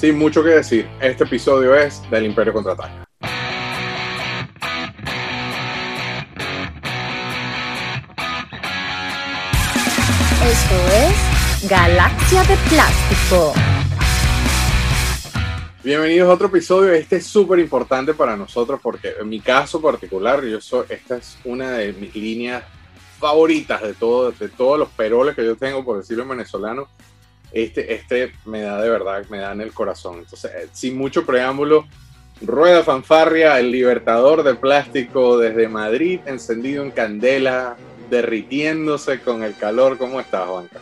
Sin mucho que decir, este episodio es del Imperio Contraataca. Esto es Galaxia de Plástico. Bienvenidos a otro episodio. Este es súper importante para nosotros porque en mi caso particular, yo soy, esta es una de mis líneas favoritas de, todo, de todos los peroles que yo tengo, por decirlo en venezolano. Este, este me da de verdad, me da en el corazón. Entonces, eh, sin mucho preámbulo, Rueda Fanfarria, el libertador de plástico desde Madrid, encendido en candela, derritiéndose con el calor. ¿Cómo estás, Juanca?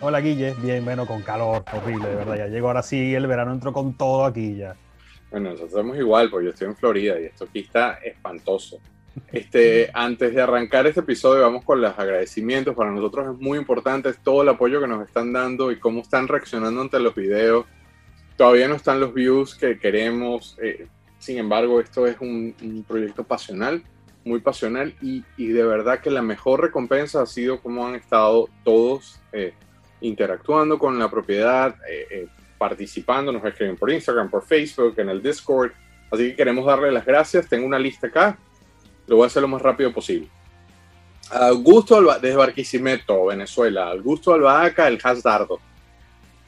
Hola Guille, bien, bueno, con calor, horrible, de verdad. Ya llegó ahora sí, el verano entró con todo aquí ya. Bueno, nosotros somos igual, porque yo estoy en Florida y esto aquí está espantoso. Este, antes de arrancar este episodio, vamos con los agradecimientos. Para nosotros es muy importante todo el apoyo que nos están dando y cómo están reaccionando ante los videos. Todavía no están los views que queremos. Eh, sin embargo, esto es un, un, proyecto pasional, muy pasional y, y, de verdad que la mejor recompensa ha sido cómo han estado todos eh, interactuando con la propiedad, eh, eh, participando, nos escriben por Instagram, por Facebook, en el Discord. Así que queremos darle las gracias. Tengo una lista acá lo voy a hacer lo más rápido posible. Augusto Alba, desde Barquisimeto, Venezuela. Augusto Albahaca, el Dardo.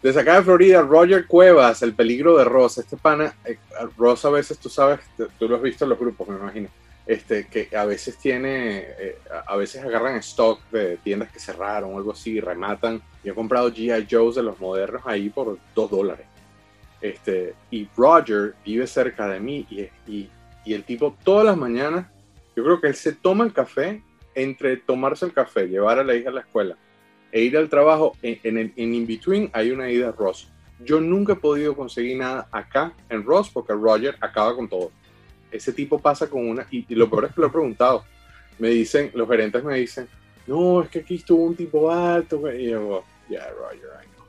Desde acá de Florida, Roger Cuevas, el peligro de Rosa. Este pana, eh, Rosa a veces, tú sabes, tú lo has visto en los grupos, me imagino, este, que a veces tiene, eh, a veces agarran stock de tiendas que cerraron o algo así rematan. Yo he comprado G.I. Joe's de los modernos ahí por dos dólares. Este, y Roger vive cerca de mí y, y, y el tipo todas las mañanas yo creo que él se toma el café entre tomarse el café, llevar a la hija a la escuela e ir al trabajo. En, en, en in-between hay una ida a Ross. Yo nunca he podido conseguir nada acá en Ross porque Roger acaba con todo. Ese tipo pasa con una. Y, y lo peor es que lo he preguntado. Me dicen, los gerentes me dicen, no, es que aquí estuvo un tipo alto. Y yo, yeah, Roger, I know.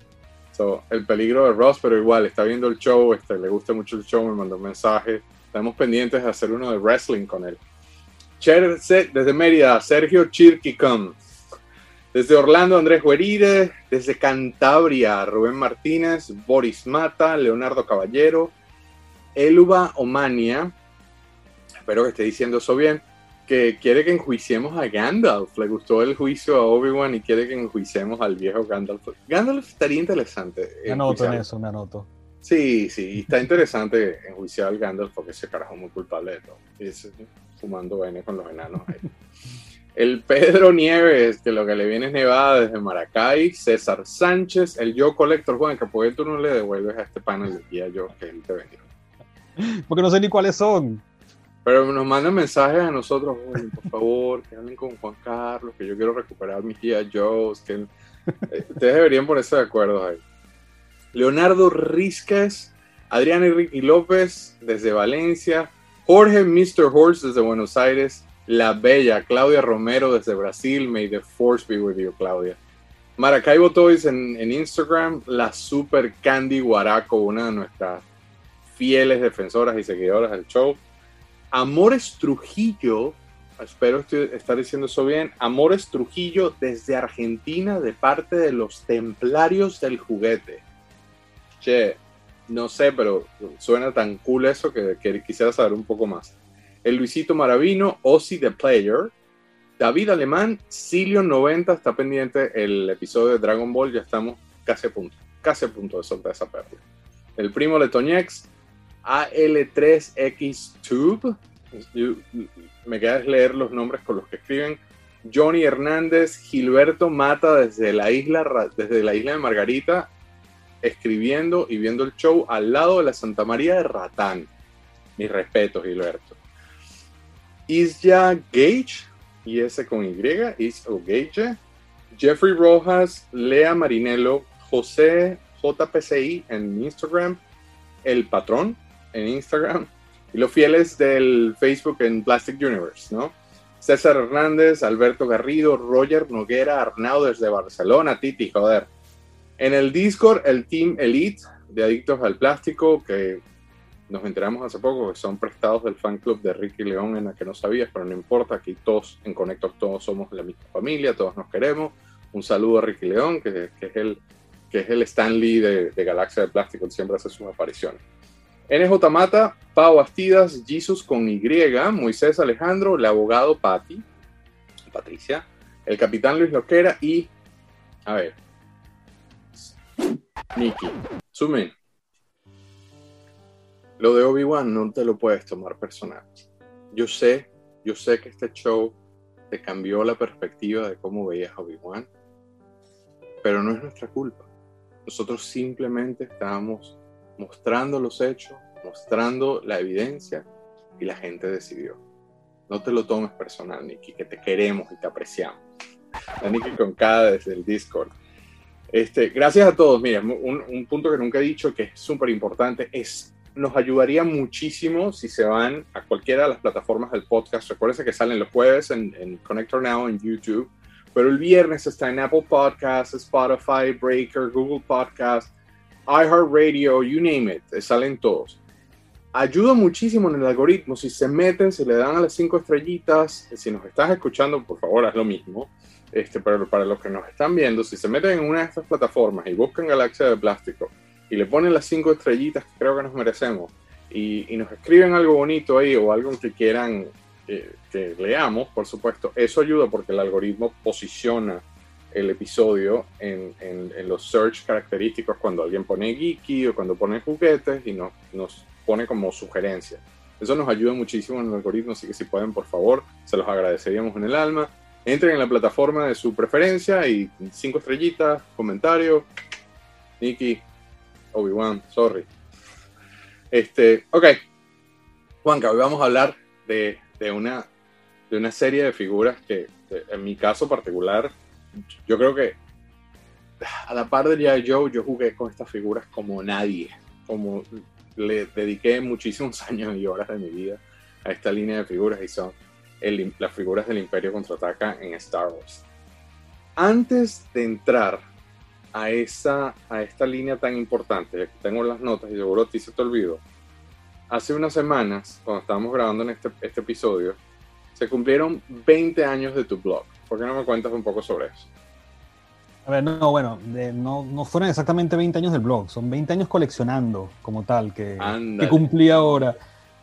So, el peligro de Ross, pero igual, está viendo el show, este, le gusta mucho el show, me mandó un mensaje. Estamos pendientes de hacer uno de wrestling con él desde Mérida, Sergio Chirquicum. Desde Orlando, Andrés Hueride. Desde Cantabria, Rubén Martínez, Boris Mata, Leonardo Caballero, Eluba Omania. Espero que esté diciendo eso bien. Que quiere que enjuiciemos a Gandalf. Le gustó el juicio a Obi-Wan y quiere que enjuiciemos al viejo Gandalf. Gandalf estaría interesante. Me anoto en eso, me anoto. Sí, sí, está interesante enjuiciar al Gandalf porque ese carajo es muy culpable de todo. Es, fumando N con los enanos ahí. El Pedro Nieves, que lo que le viene es nevada desde Maracay. César Sánchez, el Yo Collector. Juan, que por tú no le devuelves a este panel el día yo que él te vendió. Porque no sé ni cuáles son. Pero nos mandan mensajes a nosotros, por favor, que hablen con Juan Carlos, que yo quiero recuperar mis días yo. Que... Eh, ustedes deberían ponerse de acuerdo ahí. Leonardo Rizquez, Adrián Enrique López, desde Valencia. Jorge Mr. Horse desde Buenos Aires, la bella Claudia Romero desde Brasil, May the Force be with you, Claudia. Maracaibo Toys en, en Instagram, la Super Candy Guaraco, una de nuestras fieles defensoras y seguidoras del show. Amores Trujillo, espero estar diciendo eso bien, Amores Trujillo desde Argentina de parte de los Templarios del Juguete. Che, no sé, pero suena tan cool eso que, quisiera saber un poco más. El Luisito Maravino, Ozzy the Player, David Alemán, Cilio90 está pendiente el episodio de Dragon Ball, ya estamos casi a punto, casi a punto de soltar esa pérdida. El primo de Toñex, AL3X Tube, me queda leer los nombres con los que escriben. Johnny Hernández, Gilberto Mata desde la isla, desde la isla de Margarita, escribiendo y viendo el show al lado de la Santa María de Ratán. Mis respetos, Gilberto. Isya Gage, y ese con Y, Is o Gage. Jeffrey Rojas, Lea Marinello, José JPCI en Instagram, El Patrón en Instagram, y los fieles del Facebook en Plastic Universe, ¿no? César Hernández, Alberto Garrido, Roger Noguera, Arnau desde Barcelona, Titi, joder. En el Discord, el Team Elite de Adictos al Plástico, que nos enteramos hace poco que son prestados del fan club de Ricky León, en la que no sabías, pero no importa, aquí todos en Conector todos somos la misma familia, todos nos queremos. Un saludo a Ricky León, que, es el que es el Stan Lee de, de Galaxia de Plástico, él siempre hace sus apariciones. NJ Mata, Pau Bastidas, Jesus con Y, Moisés Alejandro, el abogado Patti, Patricia, el capitán Luis Loquera y, a ver, Nicky, Sume. Lo de Obi-Wan no te lo puedes tomar personal. Yo sé, yo sé que este show te cambió la perspectiva de cómo veías a Obi-Wan, pero no es nuestra culpa. Nosotros simplemente estábamos mostrando los hechos, mostrando la evidencia y la gente decidió. No te lo tomes personal, Nicky, que te queremos y te apreciamos. La Nicky con cada desde el Discord. Este, gracias a todos. Mira, un, un punto que nunca he dicho que es súper importante es nos ayudaría muchísimo si se van a cualquiera de las plataformas del podcast. Recuerden que salen los jueves en, en Connector Now en YouTube, pero el viernes está en Apple Podcasts, Spotify, Breaker, Google Podcasts, iHeartRadio, you name it, salen todos. Ayuda muchísimo en el algoritmo. Si se meten, se le dan a las cinco estrellitas. Si nos estás escuchando, por favor, haz lo mismo. Este, para los que nos están viendo, si se meten en una de estas plataformas y buscan Galaxia de Plástico y le ponen las cinco estrellitas que creo que nos merecemos y, y nos escriben algo bonito ahí o algo que quieran eh, que leamos, por supuesto, eso ayuda porque el algoritmo posiciona el episodio en, en, en, los search característicos cuando alguien pone geeky o cuando pone juguetes y nos, nos pone como sugerencia. Eso nos ayuda muchísimo en el algoritmo, así que si pueden, por favor, se los agradeceríamos en el alma. Entren en la plataforma de su preferencia y cinco estrellitas, comentario. Nikki, Obi-Wan, sorry. Este, ok. Juanca, hoy vamos a hablar de, de, una, de una serie de figuras que, en mi caso particular, yo creo que a la par de G.I. Joe, yo jugué con estas figuras como nadie. Como le dediqué muchísimos años y horas de mi vida a esta línea de figuras y son el, las figuras del Imperio contraataca en Star Wars. Antes de entrar a, esa, a esta línea tan importante, tengo las notas y seguro a ti se te olvidó, hace unas semanas, cuando estábamos grabando en este, este episodio, se cumplieron 20 años de tu blog. ¿Por qué no me cuentas un poco sobre eso? A ver, no, bueno, de, no, no fueron exactamente 20 años del blog, son 20 años coleccionando como tal, que, que cumplí ahora.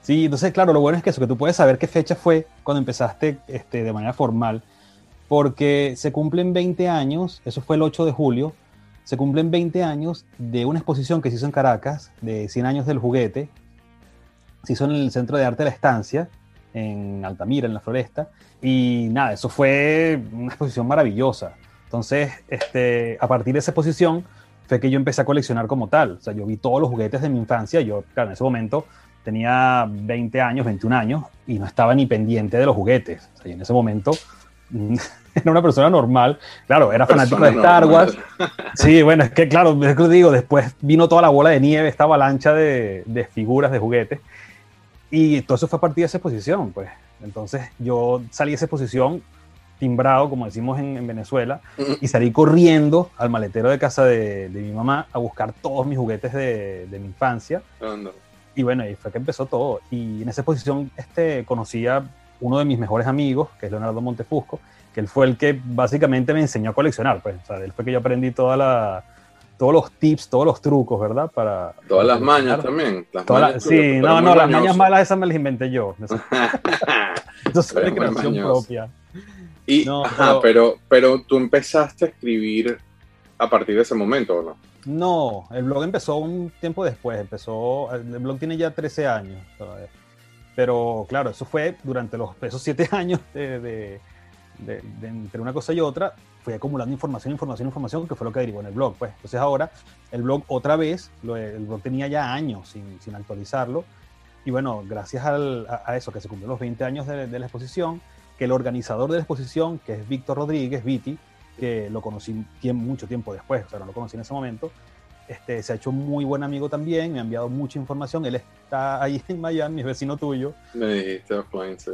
Sí, entonces, claro, lo bueno es que eso, que tú puedes saber qué fecha fue cuando empezaste este, de manera formal, porque se cumplen 20 años, eso fue el 8 de julio, se cumplen 20 años de una exposición que se hizo en Caracas, de 100 años del juguete, se hizo en el Centro de Arte de la Estancia, en Altamira, en la Floresta, y nada, eso fue una exposición maravillosa. Entonces, este, a partir de esa exposición fue que yo empecé a coleccionar como tal. O sea, yo vi todos los juguetes de mi infancia. Yo, claro, en ese momento tenía 20 años, 21 años, y no estaba ni pendiente de los juguetes. O sea, en ese momento era una persona normal. Claro, era fanático de Star Wars. Sí, bueno, es que claro, es que digo, después vino toda la bola de nieve, esta avalancha de, de figuras, de juguetes. Y todo eso fue a partir de esa exposición, pues. Entonces yo salí de esa exposición timbrado, como decimos en, en, Venezuela, y salí corriendo al maletero de casa de, de mi mamá a buscar todos mis juguetes de, de mi infancia. Oh, no. Y bueno, ahí fue que empezó todo. Y en esa exposición este, conocí a uno de mis mejores amigos, que es Leonardo Montefusco, que él fue el que básicamente me enseñó a coleccionar. Pues, o sea, él fue que yo aprendí toda la, todos los tips, todos los trucos, ¿verdad? Para, Todas las mañas también. Las Toda mañas la, sí, no, no, las mañas malas esas me las inventé yo. Eso, eso es Eres de muy creación mañoso. propia. Y, No, ajá, pero, pero tú empezaste a escribir a partir de ese momento, ¿o no? No, el blog empezó un tiempo después, empezó, el blog tiene ya 13 años, pero claro, eso fue durante los, esos 7 años de, de, entre una cosa y otra, fui acumulando información, información, información, que fue lo que derivó en el blog, pues. Entonces ahora, el blog otra vez, lo- el blog tenía ya años sin, sin actualizarlo, y bueno, gracias a, eso, que se cumplieron los 20 años de, de la exposición, que el organizador de la exposición, que es Víctor Rodríguez, Viti, que lo conocí tiem- mucho tiempo después, o sea, no lo conocí en ese momento, este, se ha hecho muy buen amigo también, me ha enviado mucha información, él está ahí en Miami, es vecino tuyo, Me dijiste offline, sí.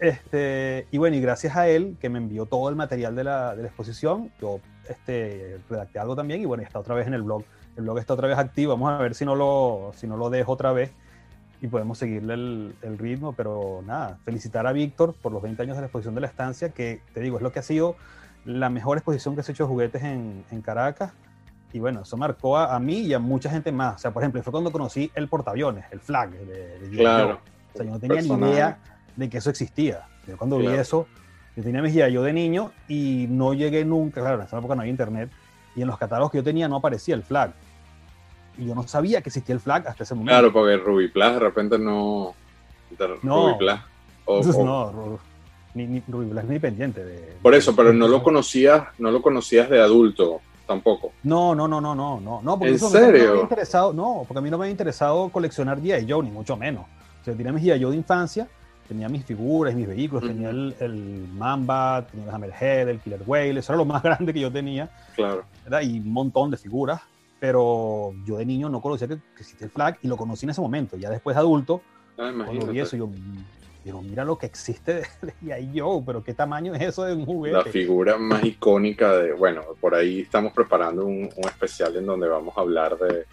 este, y bueno, y gracias a él que me envió todo el material de la, de la exposición, yo este, redacté algo también y bueno, está otra vez en el blog. El blog está otra vez activo, vamos a ver si no lo, si no lo dejo otra vez y podemos seguirle el, el ritmo, pero nada, felicitar a Víctor por los 20 años de la exposición de la estancia, que te digo, es lo que ha sido la mejor exposición que se ha hecho de juguetes en, en Caracas Y bueno, eso marcó a, mí y a mucha gente más. O sea, por ejemplo, fue cuando conocí el portaaviones, el flag de, de Claro. O sea, yo no tenía ni idea de que eso existía. Yo cuando vi eso, yo tenía mis guías yo de niño y no llegué nunca, claro, en esa época no había internet, y en los catálogos que yo tenía no aparecía el flag. Y yo no sabía que existía el flag hasta ese momento. Claro, porque Ruby Plus de repente no... no. Ruby Plus. O, no, ni, ni Ruby Plus ni pendiente de... Por eso, pero no lo conocías, no lo conocías de adulto tampoco. No, no, no, no, no, no, no porque ¿En serio? me interesado, no, porque a mí no me había interesado coleccionar G.I. Joe, ni mucho menos. O sea, tenía mis G.I. Joe de infancia, tenía mis figuras, mis vehículos, tenía el, el, Mamba, tenía el Hammerhead, el Killer Whale, eso era lo más grande que yo tenía. Claro. ¿verdad? Y un montón de figuras, pero yo de niño no conocía que, existía el flag y lo conocí en ese momento. Ya después de adulto, ah, cuando vi eso, yo pero mira lo que existe de, G.I. Joe, pero qué tamaño es eso de un juguete. La figura más icónica de, bueno, por ahí estamos preparando un, un especial en donde vamos a hablar de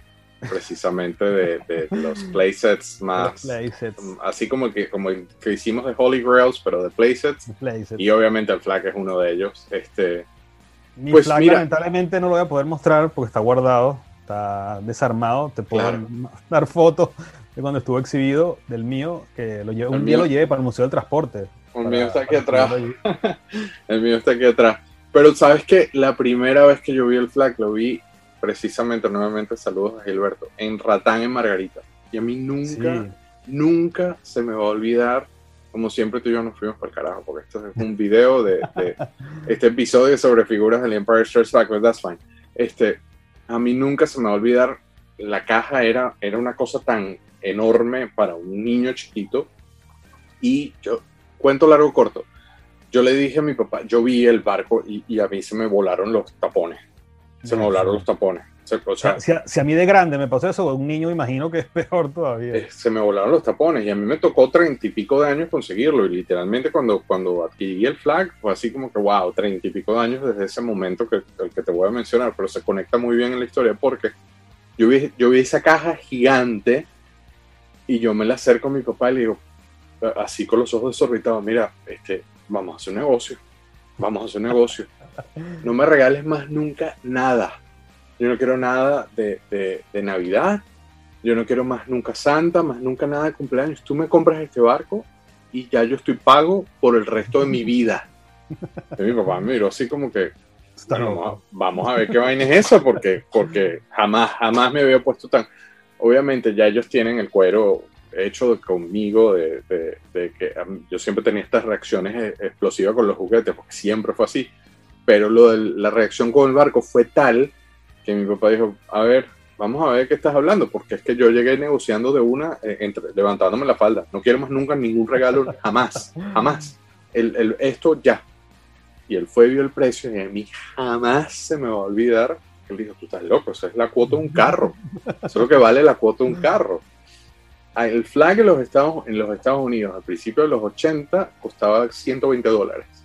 precisamente de, los playsets más, así como que como que hicimos de Holy Grails, pero de playsets. Y obviamente el flag es uno de ellos. Este, Mi pues flag lamentablemente no lo voy a poder mostrar porque está guardado, está desarmado. Te puedo dar fotos de cuando estuvo exhibido del mío, que lo llevo, un día lo llevé para el Museo del Transporte. El mío está aquí atrás. el mío está aquí atrás. Pero sabes que la primera vez que yo vi el flag lo vi precisamente, nuevamente saludos a Gilberto, en Ratán en Margarita. Y a mí nunca, nunca se me va a olvidar, como siempre tú y yo nos fuimos por el carajo, porque esto es un video de, este episodio sobre figuras del Empire Strikes Back, but that's fine. Este, a mí nunca se me va a olvidar, la caja era, era una cosa tan enorme para un niño chiquito. Y yo, cuento largo corto, yo le dije a mi papá, yo vi el barco y, y a mí se me volaron los tapones se me volaron los tapones. O sea, si, a, mí de grande me pasó eso, un niño imagino que es peor todavía. Eh, se me volaron los tapones y a mí me tocó treinta y pico de años conseguirlo. Y literalmente cuando, cuando adquirí el flag fue así como que, wow, treinta y pico de años desde ese momento que, el que te voy a mencionar, pero se conecta muy bien en la historia porque yo vi, yo vi esa caja gigante y yo me la acerco a mi papá y le digo, así con los ojos desorbitados, mira, este, vamos a hacer un negocio, vamos a hacer un negocio no me regales más nunca nada. Yo no quiero nada de, de, Navidad, yo no quiero más nunca Santa, más nunca nada de cumpleaños. Tú me compras este barco y ya yo estoy pago por el resto de mi vida. Y mi papá me miró así como que, vamos, a, ver qué vaina es eso, porque, porque jamás, jamás me había puesto tan... Obviamente ya ellos tienen el cuero hecho conmigo de, de, que yo siempre tenía estas reacciones e, explosivas con los juguetes, porque siempre fue así. Pero de la reacción con el barco fue tal que mi papá dijo, a ver, vamos a ver qué estás hablando, porque es que yo llegué negociando de una, eh, entre, levantándome la falda, no quiero más nunca ningún regalo, jamás, jamás, esto ya. Y él fue, vio el precio y a mí jamás se me va a olvidar, él dijo, tú estás loco, esa es la cuota de un carro, eso es lo que vale la cuota de un carro. Ah, el flag en los Estados, en los Estados Unidos al principio de los 80 costaba 120 dólares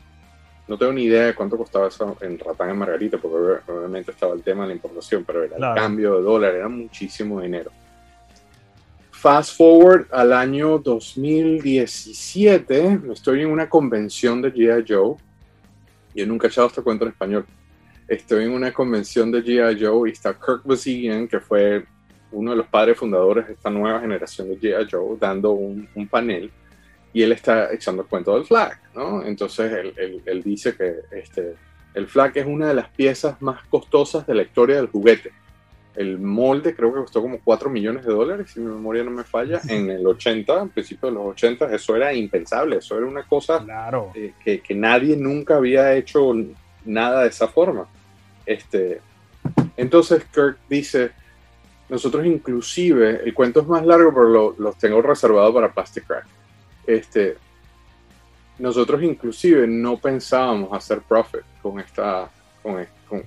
no tengo ni idea de cuánto costaba eso en Ratán en Margarita, porque obviamente estaba el tema de la importación, pero era el cambio de dólar, era muchísimo dinero. Fast forward al año 2017, estoy en una convención de G.I. Joe. Yo nunca he echado este cuento en español. Estoy en una convención de G.I. Joe y está Kirk Basigian, que fue uno de los padres fundadores de esta nueva generación de G.I. Joe, dando un, un panel y él está echando el cuento del flag, ¿no? Entonces él, él, dice que este, el flag es una de las piezas más costosas de la historia del juguete. El molde creo que costó como 4 millones de dólares, si mi memoria no me falla, en el 80, al principio de los 80, eso era impensable, eso era una cosa claro. Eh, que, que, nadie nunca había hecho nada de esa forma. Este, entonces Kirk dice, nosotros inclusive, el cuento es más largo, pero lo, los tengo reservado para Plastic Crack este, nosotros inclusive no pensábamos hacer profit con esta, con,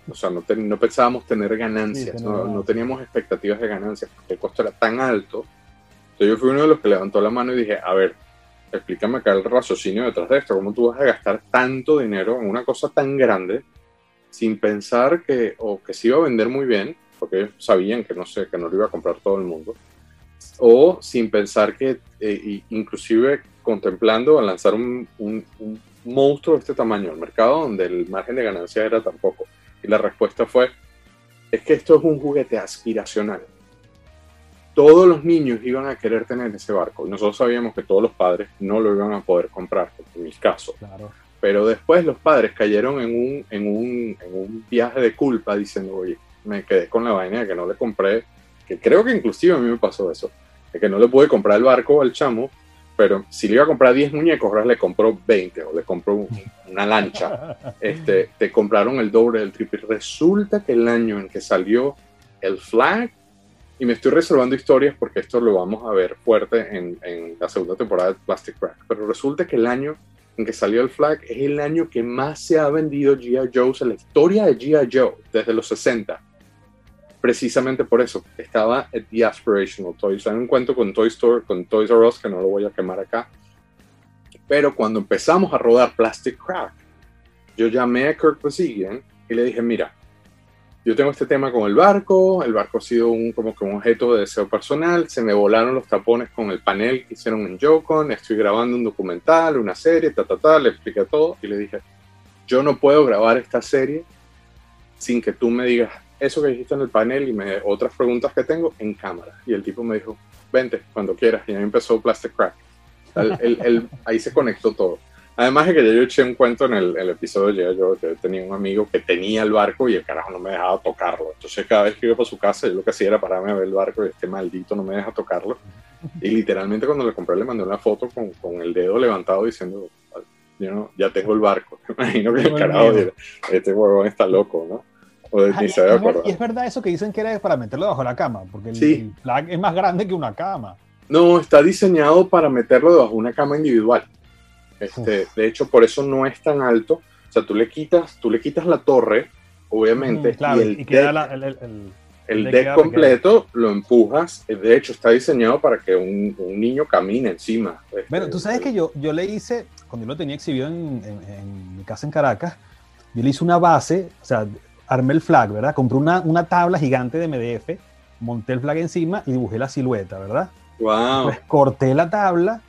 o sea, no, no, pensábamos tener ganancias, no, teníamos expectativas de ganancias porque el costo era tan alto. Entonces yo fui uno de los que levantó la mano y dije, a ver, explícame acá el raciocinio detrás de esto, cómo tú vas a gastar tanto dinero en una cosa tan grande sin pensar que, o que se iba a vender muy bien, porque sabían que no sé, que no lo iba a comprar todo el mundo, o sin pensar que, eh, inclusive contemplando lanzar un, monstruo de este tamaño al mercado donde el margen de ganancia era tan poco. Y la respuesta fue, es que esto es un juguete aspiracional. Todos los niños iban a querer tener ese barco. Nosotros sabíamos que todos los padres no lo iban a poder comprar, en mi caso. Pero después los padres cayeron en un, en, un, en un viaje de culpa diciendo, oye, me quedé con la vaina de que no le compré, que creo que inclusive a mí me pasó eso, de que no le pude comprar el barco al chamo, pero si le iba a comprar 10 muñecos, ahora le compró 20 o le compró una lancha. Este, te compraron el doble del triple. Resulta que el año en que salió el flag, y me estoy reservando historias porque esto lo vamos a ver fuerte en, en la segunda temporada de Plastic Crack, pero resulta que el año en que salió el flag es el año que más se ha vendido G.I. Joe en la historia de G.I. Joe, desde los 60 precisamente por eso. Estaba The Aspirational Toys. Hay un cuento con Toy Store, con Toys R Us, que no lo voy a quemar acá. Pero cuando empezamos a rodar Plastic Crack, yo llamé a Kirk Basigian y le dije, mira, yo tengo este tema con el barco, el barco ha sido un, como que un objeto de deseo personal, se me volaron los tapones con el panel que hicieron en Jocon, estoy grabando un documental, una serie, ta, ta, ta, le expliqué todo y le dije, yo no puedo grabar esta serie sin que tú me digas eso que dijiste en el panel y me, otras preguntas que tengo en cámara. Y el tipo me dijo, vente cuando quieras. Y ahí empezó Plastic Crack. ahí se conectó todo. Además de que ya yo eché un cuento en el, episodio, yo, yo tenía un amigo que tenía el barco y el carajo no me dejaba tocarlo. Entonces cada vez que iba para su casa, yo lo que hacía era pararme a ver el barco y este maldito no me deja tocarlo. Y literalmente cuando le compré le mandé una foto con, con el dedo levantado diciendo, yo no, ya tengo el barco. Me imagino que el carajo este huevón está loco, ¿no? y, es verdad eso que dicen que era para meterlo debajo de la cama, porque el, flag es más grande que una cama. No, está diseñado para meterlo debajo de una cama individual. Este, de hecho, por eso no es tan alto. O sea, tú le quitas, tú le quitas la torre, obviamente, y el deck, el, deck, completo lo empujas. De hecho, está diseñado para que un, niño camine encima. Este, bueno, tú sabes que yo, yo le hice, cuando yo lo tenía exhibido en, en mi casa en Caracas, yo le hice una base, o sea, armé el flag, ¿verdad? Compré una, una tabla gigante de MDF, monté el flag encima y dibujé la silueta, ¿verdad? Wow. Pues corté la tabla,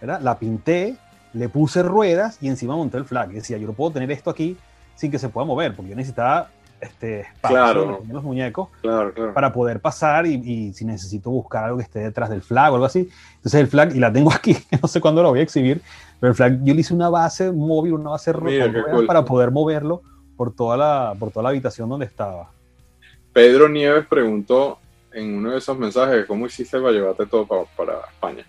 ¿verdad? La pinté, le puse ruedas y encima monté el flag. Y decía, yo no puedo tener esto aquí sin que se pueda mover, porque yo necesitaba este espacio en los muñecos claro, claro. para poder pasar y, y, si necesito buscar algo que esté detrás del flag o algo así. Entonces el flag, y la tengo aquí, no sé cuándo lo voy a exhibir, pero el flag yo le hice una base móvil, una base Mira, para poder moverlo por toda la, por toda la habitación donde estaba. Pedro Nieves preguntó en uno de esos mensajes cómo hiciste para llevarte todo para, España.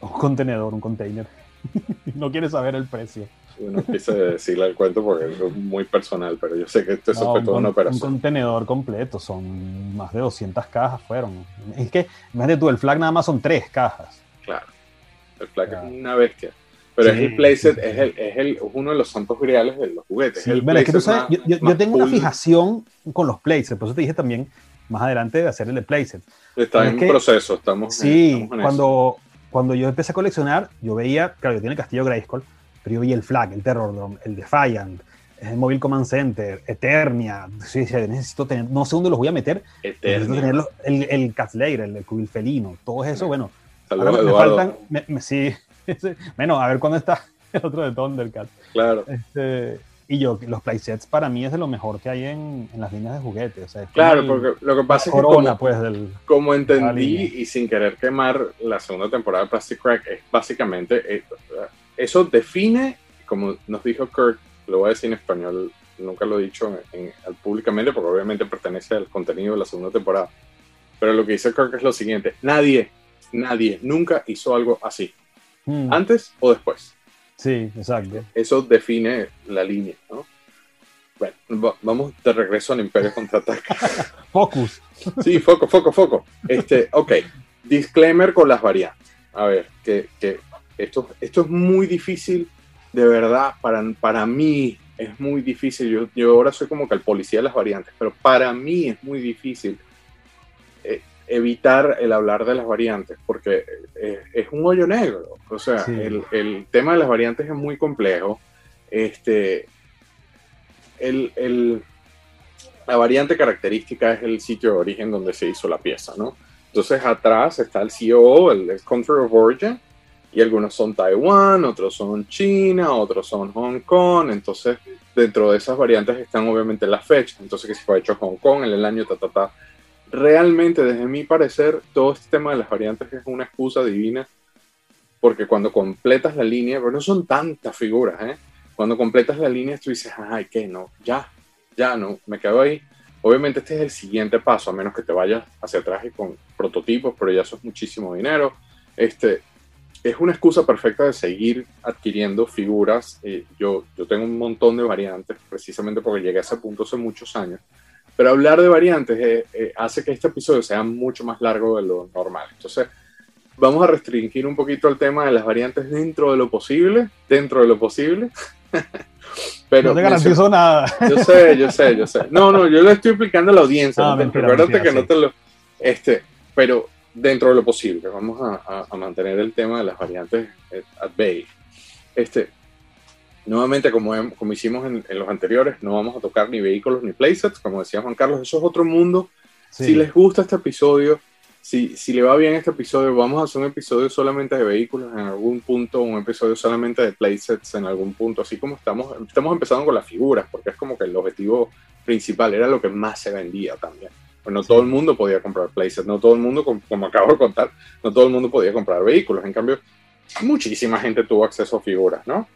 Un contenedor, un container. no quiere saber el precio. no quise decirle el cuento porque es muy personal, pero yo sé que esto eso fue toda una operación. Un contenedor completo, son más de 200 cajas fueron. Es que, imagínate tú, el flag nada más son tres cajas. Claro, el flag es una bestia. Pero es el playset, es, el, es el, uno de los santos griales de los juguetes. es que tú sabes, yo, yo, tengo una fijación con los playsets, por eso te dije también más adelante de hacer el playset. Está en proceso, estamos. Sí, cuando, cuando yo empecé a coleccionar, yo veía, claro, yo tenía el Castillo Grayskull, pero yo veía el Flag, el Terror Drone, el Defiant, el Mobile Command Center, Eternia. Sí, sí, necesito tener, no sé dónde los voy a meter. Necesito tener el, el Cat Slayer, el, el Cubil Felino, todo eso, bueno. Saludos, me faltan, me, sí, bueno, a ver cuándo está el otro de Thundercat. Claro. Este, y yo, los playsets para mí es de lo mejor que hay en, en las líneas de juguetes. claro, porque lo que pasa es que como, pues, como entendí y sin querer quemar la segunda temporada de Plastic Crack, es básicamente, eh, eso define, como nos dijo Kurt, lo voy a decir en español, nunca lo he dicho en, públicamente porque obviamente pertenece al contenido de la segunda temporada, pero lo que dice Kirk es lo siguiente, nadie, nadie nunca hizo algo así. Hmm. ¿Antes o después? Sí, exacto. Eso define la línea, ¿no? Bueno, vamos de regreso al Imperio Contraataca. Focus. Sí, foco, foco, foco. Este, ok, disclaimer con las variantes. A ver, que, que esto, esto es muy difícil, de verdad, para, para mí es muy difícil. Yo, yo ahora soy como que el policía de las variantes, pero para mí es muy difícil evitar el hablar de las variantes, porque eh, es, un hoyo negro. O sea, el, tema de las variantes es muy complejo. Este, el, la variante característica es el sitio de origen donde se hizo la pieza, ¿no? Entonces atrás está el CEO, el, Country of Origin, y algunos son Taiwán, otros son China, otros son Hong Kong. Entonces, dentro de esas variantes están obviamente las fechas, entonces que si fue hecho Hong Kong en el año ta ta ta. Realmente, desde mi parecer, todo este tema de las variantes es una excusa divina, porque cuando completas la línea, pero no son tantas figuras, ¿eh? Cuando completas la línea, tú dices, ay, ¿qué? No, ya, ya no, me quedo ahí. Obviamente este es el siguiente paso, a menos que te vayas hacia atrás y con prototipos, pero ya eso es muchísimo dinero. Este, es una excusa perfecta de seguir adquiriendo figuras. Eh, yo, yo tengo un montón de variantes, precisamente porque llegué a ese punto hace muchos años. Pero hablar de variantes eh, eh, hace que este episodio sea mucho más largo de lo normal. Entonces, vamos a restringir un poquito el tema de las variantes dentro de lo posible, dentro de lo posible. Pero no te garantizo nada. Yo sé, yo sé, yo sé. No, no, yo le estoy explicando a la audiencia. Ah, que no te lo. Este, pero dentro de lo posible, vamos a, a, mantener el tema de las variantes at bay. Este, nuevamente, como, como hicimos en, los anteriores, no vamos a tocar ni vehículos ni playsets, como decía Juan Carlos, eso es otro mundo. Si les gusta este episodio, si, si le va bien este episodio, vamos a hacer un episodio solamente de vehículos en algún punto, un episodio solamente de playsets en algún punto, así como estamos, estamos empezando con las figuras, porque es como que el objetivo principal era lo que más se vendía también. Pues no todo el mundo podía comprar playsets, no todo el mundo, como, acabo de contar, no todo el mundo podía comprar vehículos, en cambio, muchísima gente tuvo acceso a figuras, ¿no?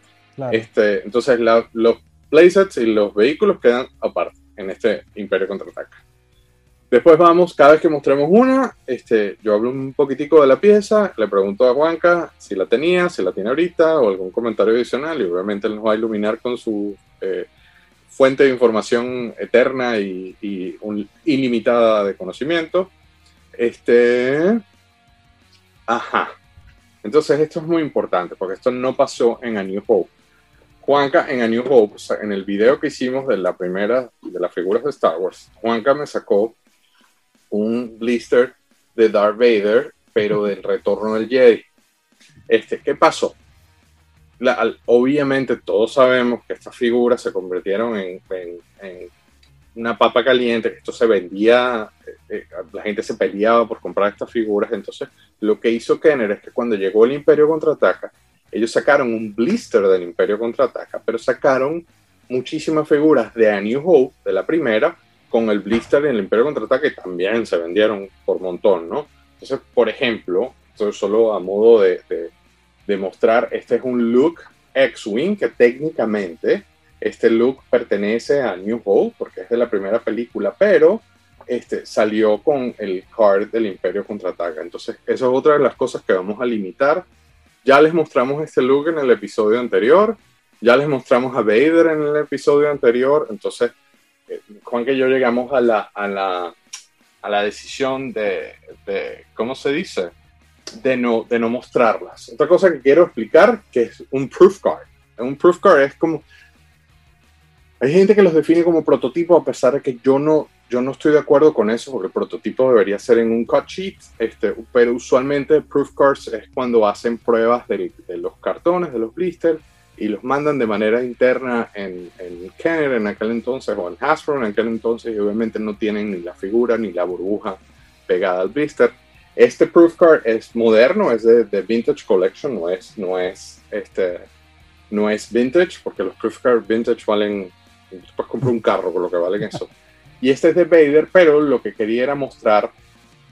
Este, entonces los playsets y los vehículos quedan aparte en este Imperio Contraataca. Después vamos, cada vez que mostremos una, este, yo hablo un poquitico de la pieza, le pregunto a Juanca si la tenía, si la tiene ahorita o algún comentario adicional y obviamente él nos va a iluminar con su eh, fuente de información eterna y, ilimitada de conocimiento. Este, ajá. Entonces esto es muy importante porque esto no pasó en A New Hope. Juanca en A New Hope, en el video que hicimos de la primera de las figuras de Star Wars, Juanca me sacó un blister de Darth Vader, pero del retorno del Jedi. Este, ¿Qué pasó? obviamente todos sabemos que estas figuras se convirtieron en, una papa caliente, esto se vendía, eh, eh, la gente se peleaba por comprar estas figuras, entonces lo que hizo Kenner es que cuando llegó el Imperio Contraataca, ellos sacaron un blister del Imperio Contraataca, pero sacaron muchísimas figuras de A New Hope, de la primera, con el blister del Imperio Contraataca que también se vendieron por montón, ¿no? Entonces, por ejemplo, solo a modo de, de, mostrar, este es un look X-Wing que técnicamente este look pertenece a New Hope porque es de la primera película, pero este, salió con el card del Imperio Contraataca. Entonces, eso es otra de las cosas que vamos a limitar. Ya les mostramos este look en el episodio anterior, ya les mostramos a Vader en el episodio anterior, entonces Juan que yo llegamos a la, a la, a la decisión de, de, ¿cómo se dice? De no, de no mostrarlas. Otra cosa que quiero explicar, que es un proof card. Un proof card es como... Hay gente que los define como prototipo a pesar de que yo no, yo no estoy de acuerdo con eso porque el prototipo debería ser en un cut sheet, este, pero usualmente proof cards es cuando hacen pruebas de, de los cartones, de los blisters, y los mandan de manera interna en, en Kenner en aquel entonces o en Hasbro en aquel entonces y obviamente no tienen ni la figura ni la burbuja pegada al blister. Este proof card es moderno, es de, Vintage Collection, no es, no es, este, no es vintage porque los proof cards vintage valen, después compro un carro por lo que valen eso. Y este es de Vader, pero lo que quería era mostrar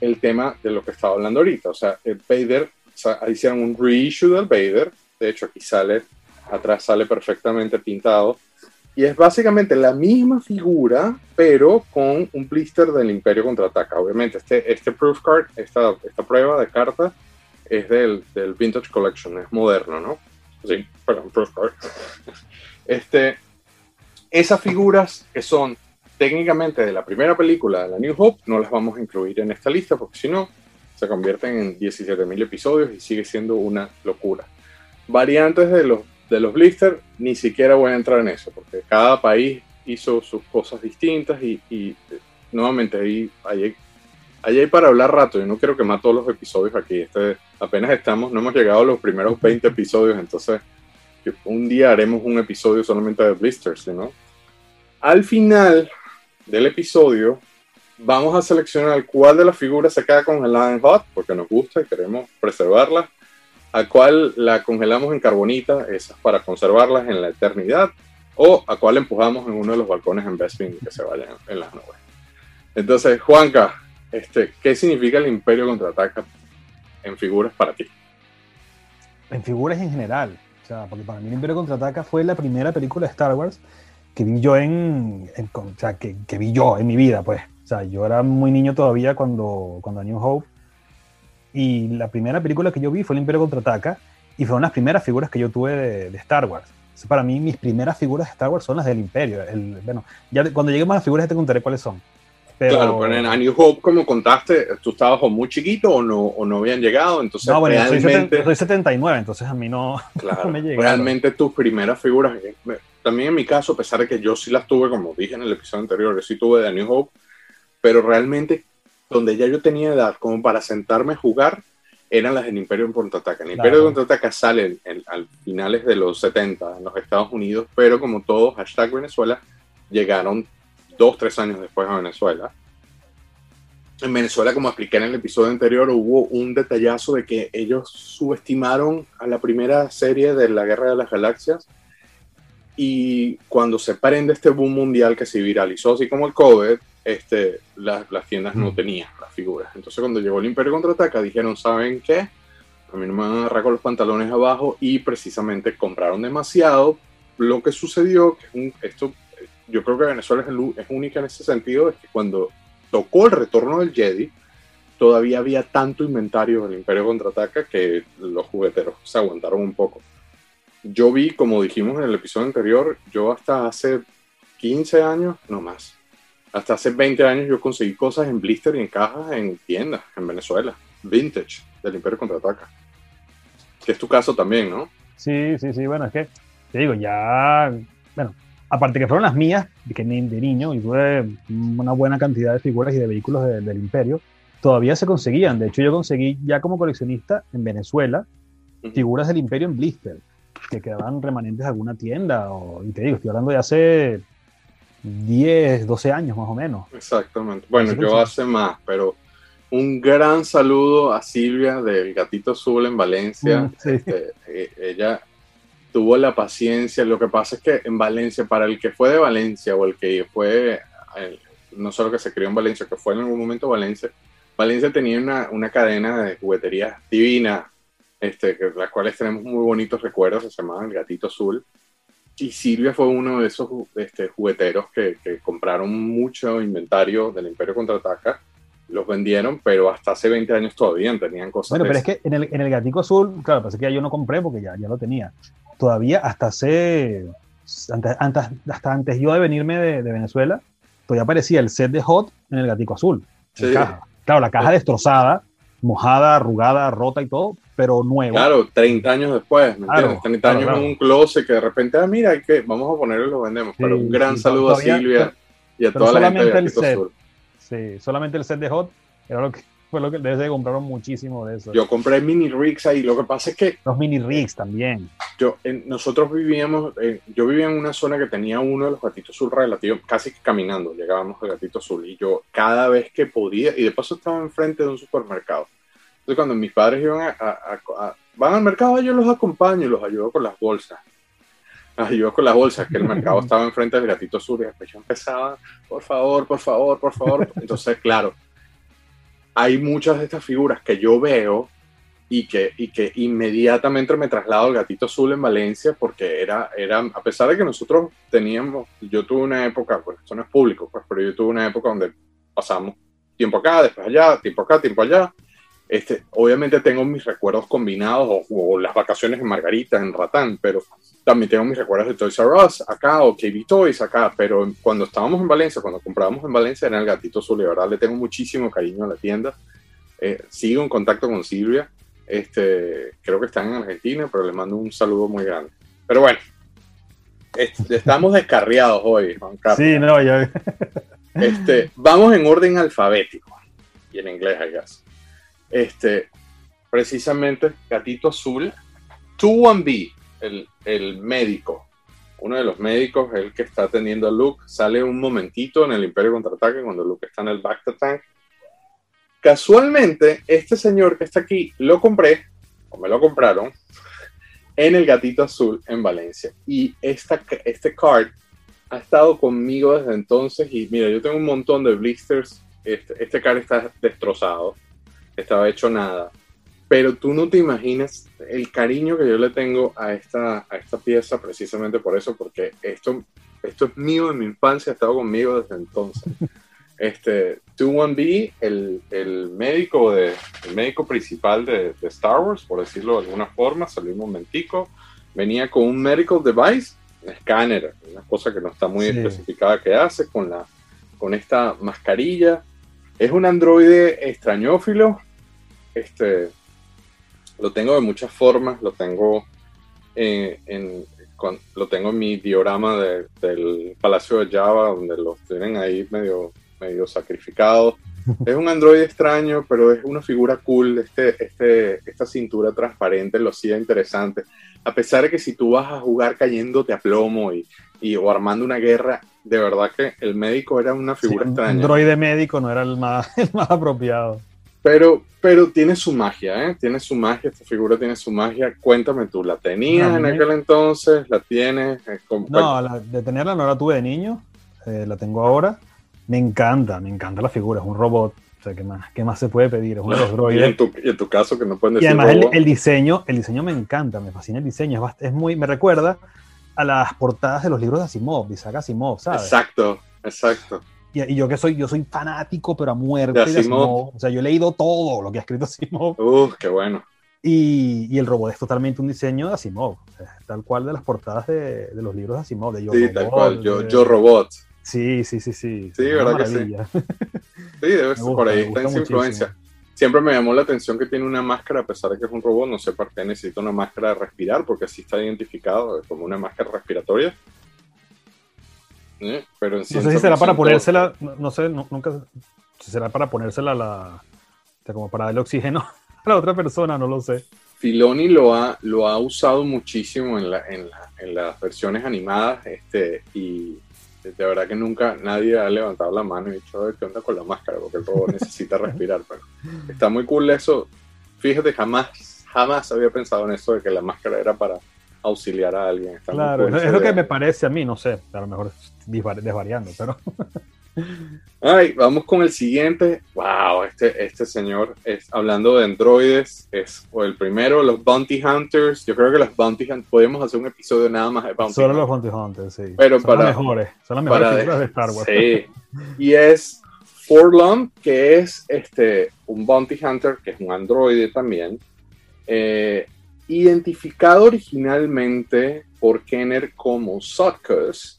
el tema de lo que estaba hablando ahorita. O sea, el Vader, o hicieron un reissue del Vader. De hecho, aquí sale atrás sale perfectamente pintado. Y es básicamente la misma figura, pero con un blister del Imperio Contraataca. Obviamente, este, este proof card, esta, esta prueba de carta, es del, del Vintage Collection, es moderno, ¿no? Sí, perdón, proof card. Este, esas figuras que son técnicamente de la primera película la New Hope, no las vamos a incluir en esta lista porque si no, se convierten en 17.000 episodios y sigue siendo una locura. Variantes de los de los blisters, ni siquiera voy a entrar en eso, porque cada país hizo sus cosas distintas y, nuevamente ahí, ahí, hay para hablar rato. Yo no quiero quemar todos los episodios aquí. Este, apenas estamos, no hemos llegado a los primeros 20 episodios, entonces un día haremos un episodio solamente de blisters, ¿no? Al final del episodio vamos a seleccionar cuál de las figuras se queda congelada en hot, porque nos gusta y queremos preservarla a cual la congelamos en carbonita, esas para conservarlas en la eternidad, o a cuál empujamos en uno de los balcones en Bespin que se vayan en las nubes. Entonces, Juanca, este, ¿qué significa el Imperio contraataca en figuras para ti? En figuras en general. O sea, porque para mí el Imperio contraataca fue la primera película de Star Wars que vi yo en, o sea, que, que, vi yo en mi vida, pues. O sea, yo era muy niño todavía cuando, cuando New Hope. Y la primera película que yo vi fue El Imperio Contraataca. Y fueron las primeras figuras que yo tuve de, Star Wars. para mí, mis primeras figuras de Star Wars son las del Imperio. El, bueno, ya cuando lleguemos a las figuras te contaré cuáles son. Pero... Claro, pero en A New Hope, como contaste, tú estabas muy chiquito o no, o no habían llegado, entonces no, bueno, realmente... soy, 79, entonces a mí no, claro, me llegaron. Realmente tus primeras figuras, eh, también en mi caso, a pesar de que yo sí las tuve, como dije en el episodio anterior, yo sí tuve de New Hope, pero realmente donde ya yo tenía edad como para sentarme a jugar, eran las del Imperio en Contraataca. El Imperio de Contraataca sale en, al finales de los 70 en los Estados Unidos, pero como todos, hashtag Venezuela, llegaron dos, tres años después a Venezuela. En Venezuela, como expliqué en el episodio anterior, hubo un detallazo de que ellos subestimaron a la primera serie de la Guerra de las Galaxias y cuando se prende este boom mundial que se viralizó, así como el COVID, este, las, las tiendas no mm. tenían las figuras. Entonces cuando llegó el Imperio Contraataca dijeron, ¿saben qué? A mí no me van a agarrar con los pantalones abajo y precisamente compraron demasiado. Lo que sucedió, que esto yo creo que Venezuela es, es única en ese sentido, es que cuando tocó el retorno del Jedi, todavía había tanto inventario del Imperio Contraataca que los jugueteros se aguantaron un poco. Yo vi, como dijimos en el episodio anterior, yo hasta hace 15 años, no más, hasta hace 20 años yo conseguí cosas en blister y en cajas en tiendas en Venezuela, vintage, del Imperio Contraataca. Que es tu caso también, ¿no? Sí, sí, sí, bueno, es que te digo, ya, bueno, aparte que fueron las mías, que de niño, y tuve una buena cantidad de figuras y de vehículos del Imperio, todavía se conseguían. De hecho, yo conseguí ya como coleccionista en Venezuela figuras del Imperio en blister, que quedaban remanentes de alguna tienda, o, y te digo, estoy hablando de hace 10, 12 años más o menos. Exactamente. Bueno, yo hace más, pero un gran saludo a Silvia del Gatito Azul en Valencia. Mm, este, eh, ella tuvo la paciencia. Lo que pasa es que en Valencia, para el que fue de Valencia o el que fue, no solo que se crió en Valencia, que fue en algún momento Valencia, Valencia tenía una, una cadena de juguetería divina, este, que, las cuales tenemos muy bonitos recuerdos, se llamaba El Gatito Azul y Silvia fue uno de esos este, jugueteros que, compraron mucho inventario del Imperio Contraataca. Los vendieron, pero hasta hace 20 años todavía tenían cosas. Bueno, pero es que en el, en el Gatico Azul, claro, pasa que yo no compré porque ya, ya lo tenía. Todavía hasta hace. Antes, hasta antes yo de venirme de, Venezuela, todavía aparecía el set de Hot en el Gatico Azul. Claro, la caja destrozada, mojada, arrugada, rota y todo, pero nuevo. Claro, 30 años después, ¿me entiendes? 30 años en un closet que de repente, ah, mira, que vamos a ponerlo y lo vendemos. pero un gran saludo a Silvia y a toda la gente de set, Sí, solamente el set de Hot era lo que fue lo que desde compraron muchísimo de eso. Yo compré mini rigs ahí, lo que pasa es que... Los mini rigs también. Yo, nosotros vivíamos, yo vivía en una zona que tenía uno de los gatitos azul relativos, casi caminando, llegábamos al gatito azul y yo cada vez que podía, y de paso estaba enfrente de un supermercado, entonces, cuando mis padres iban a, van al mercado, yo los acompaño y los ayudo con las bolsas. Los ayudo con las bolsas, que el mercado estaba enfrente del gatito sur y después yo empezaba, por favor, por favor, por favor. Entonces, claro, hay muchas de estas figuras que yo veo y que, y que inmediatamente me traslado al gatito azul en Valencia porque era, era, a pesar de que nosotros teníamos, yo tuve una época, bueno, esto no es público, pues, pero yo tuve una época donde pasamos tiempo acá, después allá, tiempo acá, tiempo allá, este, obviamente tengo mis recuerdos combinados o, las vacaciones en Margarita, en Ratán, pero también tengo mis recuerdos de Toys R Us acá o KB Toys acá, pero cuando estábamos en Valencia, cuando comprábamos en Valencia era el gatito azul, verdad le tengo muchísimo cariño a la tienda. Eh, sigo en contacto con Silvia, este, creo que están en Argentina, pero le mando un saludo muy grande. Pero bueno, estamos descarriados hoy, Juan Carlos. Sí, no, ya. este, vamos en orden alfabético y en inglés, I guess este, precisamente Gatito Azul, 2-1B, el, el médico, uno de los médicos, el que está atendiendo a Luke, sale un momentito en el Imperio Contraataque cuando Luke está en el Back Tank. Casualmente, este señor que está aquí lo compré, o me lo compraron, en el Gatito Azul en Valencia. Y esta, este card ha estado conmigo desde entonces y mira, yo tengo un montón de blisters. Este, este card está destrozado, estaba hecho nada. Pero tú no te imaginas el cariño que yo le tengo a esta, a esta pieza precisamente por eso, porque esto, esto es mío de mi infancia, ha estado conmigo desde entonces. Este, 2-1B, el, el, médico, de, el médico principal de, de, Star Wars, por decirlo de alguna forma, salió un momentico, venía con un medical device, un escáner, una cosa que no está muy especificada que hace, con, la, con esta mascarilla. Es un androide extrañófilo, este, lo tengo de muchas formas, lo tengo eh, en, lo tengo en mi diorama del Palacio de Java, donde los tienen ahí medio medio sacrificado. Es un androide extraño, pero es una figura cool. Este, este, esta cintura transparente lo hacía interesante. A pesar de que si tú vas a jugar cayéndote a plomo y, y o armando una guerra, de verdad que el médico era una figura extraña. Un androide médico no era el más, el más apropiado. Pero, pero tiene su magia, ¿eh? Tiene su magia, esta figura tiene su magia. Cuéntame tú, ¿la tenías en aquel entonces? ¿La tienes? No, la, de tenerla no la tuve de niño, eh, la tengo ahora. Me encanta, me encanta la figura, es un robot. O sea, ¿qué más, qué más se puede pedir? Es uno de los droides. y, en tu, y en tu caso, que no pueden decir. Y además el, diseño, el diseño me encanta, me fascina el diseño. Es, muy, me recuerda a las portadas de los libros de Asimov, de Isaac Asimov, ¿sabes? Exacto, exacto. Y, y, yo que soy, yo soy fanático, pero a muerte de Asimov. O sea, yo he leído todo lo que ha escrito Asimov. Uf, qué bueno. Y, y, el robot es totalmente un diseño de Asimov, tal cual de las portadas de, de los libros de Asimov. De yo sí, tal cual, yo, yo Robot. Sí, sí, sí, sí. Sí, verdad que sí. Sí, debe ser por ahí, está en su influencia. Siempre me llamó la atención que tiene una máscara, a pesar de que es un robot, no sé por qué necesita una máscara de respirar, porque así está identificado como una máscara respiratoria. ¿Eh? Pero no sé si será para ponérsela, no, sé, nunca, si será para ponérsela la, como para darle oxígeno a la otra persona, no lo sé. Filoni lo ha, lo ha usado muchísimo en, la, en, la, en las versiones animadas este, y de verdad que nunca nadie ha levantado la mano y dicho, ¿qué onda con la máscara? Porque el robot necesita respirar. Pero está muy cool eso. Fíjate, jamás, jamás había pensado en eso de que la máscara era para auxiliar a alguien. claro, es lo que me parece a mí, no sé, a lo mejor desvariando, pero... Ay, vamos con el siguiente. Wow, este, este señor es hablando de androides, es o el primero, los Bounty Hunters. Yo creo que los Bounty Hunters, podemos hacer un episodio nada más de Bounty Solo los Bounty Hunters, sí. Pero son las mejores, son las mejores de, Star Wars. Sí. Y es Forlum, que es este, un Bounty Hunter, que es un androide también, eh, identificado originalmente por Kenner como Sotkus,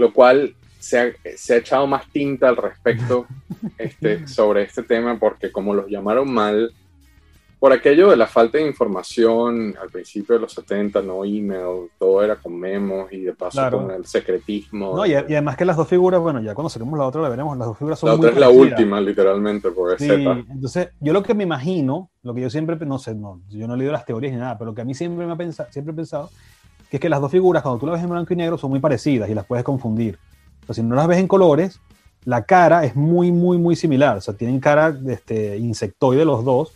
lo cual se ha, se ha, echado más tinta al respecto este, sobre este tema porque como los llamaron mal, por aquello de la falta de información al principio de los 70, no email, todo era con memos y de paso con el secretismo. No, y, además que las dos figuras, bueno, ya cuando saquemos la otra la veremos, las dos figuras son... La otra es la última, literalmente, porque sí, Entonces, yo lo que me imagino, lo que yo siempre, no sé, no, yo no he leído las teorías ni nada, pero lo que a mí siempre me ha pensado, siempre he pensado, que es que las dos figuras, cuando tú las ves en blanco y negro, son muy parecidas y las puedes confundir si no las ves en colores, la cara es muy, muy, muy similar. O sea, tienen cara este, insectoide los dos.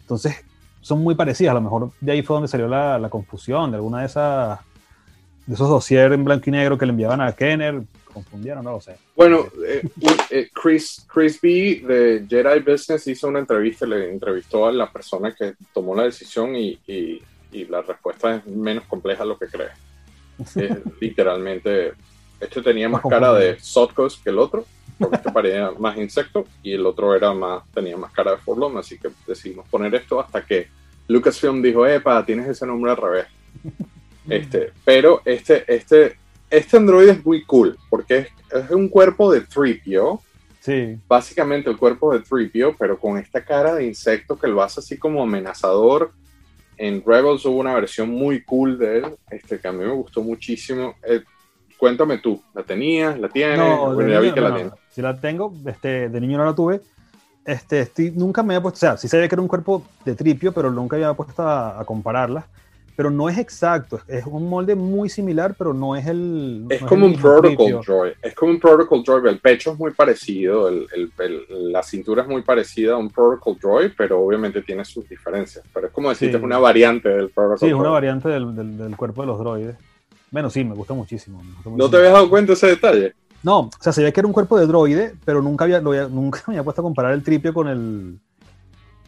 Entonces, son muy parecidas. A lo mejor de ahí fue donde salió la, la confusión de alguna de esas de esos dossiers en blanco y negro que le enviaban a Kenner. Confundieron, no lo sé. Bueno, eh, eh, Chris, Chris B de Jedi Business hizo una entrevista, le entrevistó a la persona que tomó la decisión y, y la respuesta es menos compleja de lo que cree. literalmente este tenía más, cara de Sotkos que el otro, porque este parecía más insecto, y el otro era más, tenía más cara de Forlom, así que decidimos poner esto hasta que Lucasfilm dijo, epa, tienes ese nombre al revés. Este, pero este, este, este androide es muy cool, porque es, es un cuerpo de Tripio. Sí. Básicamente el cuerpo de Tripio, pero con esta cara de insecto que lo hace así como amenazador. En Rebels hubo una versión muy cool de él, este, que a mí me gustó muchísimo. Eh, cuéntame tú, ¿la tenías? ¿La tienes? No, ya vi que la tienes. Si la tengo, este, de niño no la tuve. Este, nunca me había puesto, o sea, sí sabía que era un cuerpo de tripio, pero nunca había puesto a, compararla. Pero no es exacto. Es un molde muy similar, pero no es el. Es como un Protocol Droid. Es como un Protocol Droid. El pecho es muy parecido, el, la cintura es muy parecida a un Protocol Droid, pero obviamente tiene sus diferencias. Pero es como decirte, es una variante del Protocol Sí, es una variante del, del, cuerpo de los droides. Bueno, sí, me gusta muchísimo, ¿No te habías dado cuenta de ese detalle? No, o sea, se veía que era un cuerpo de droide, pero nunca, había, nunca me había puesto a comparar el tripio con el,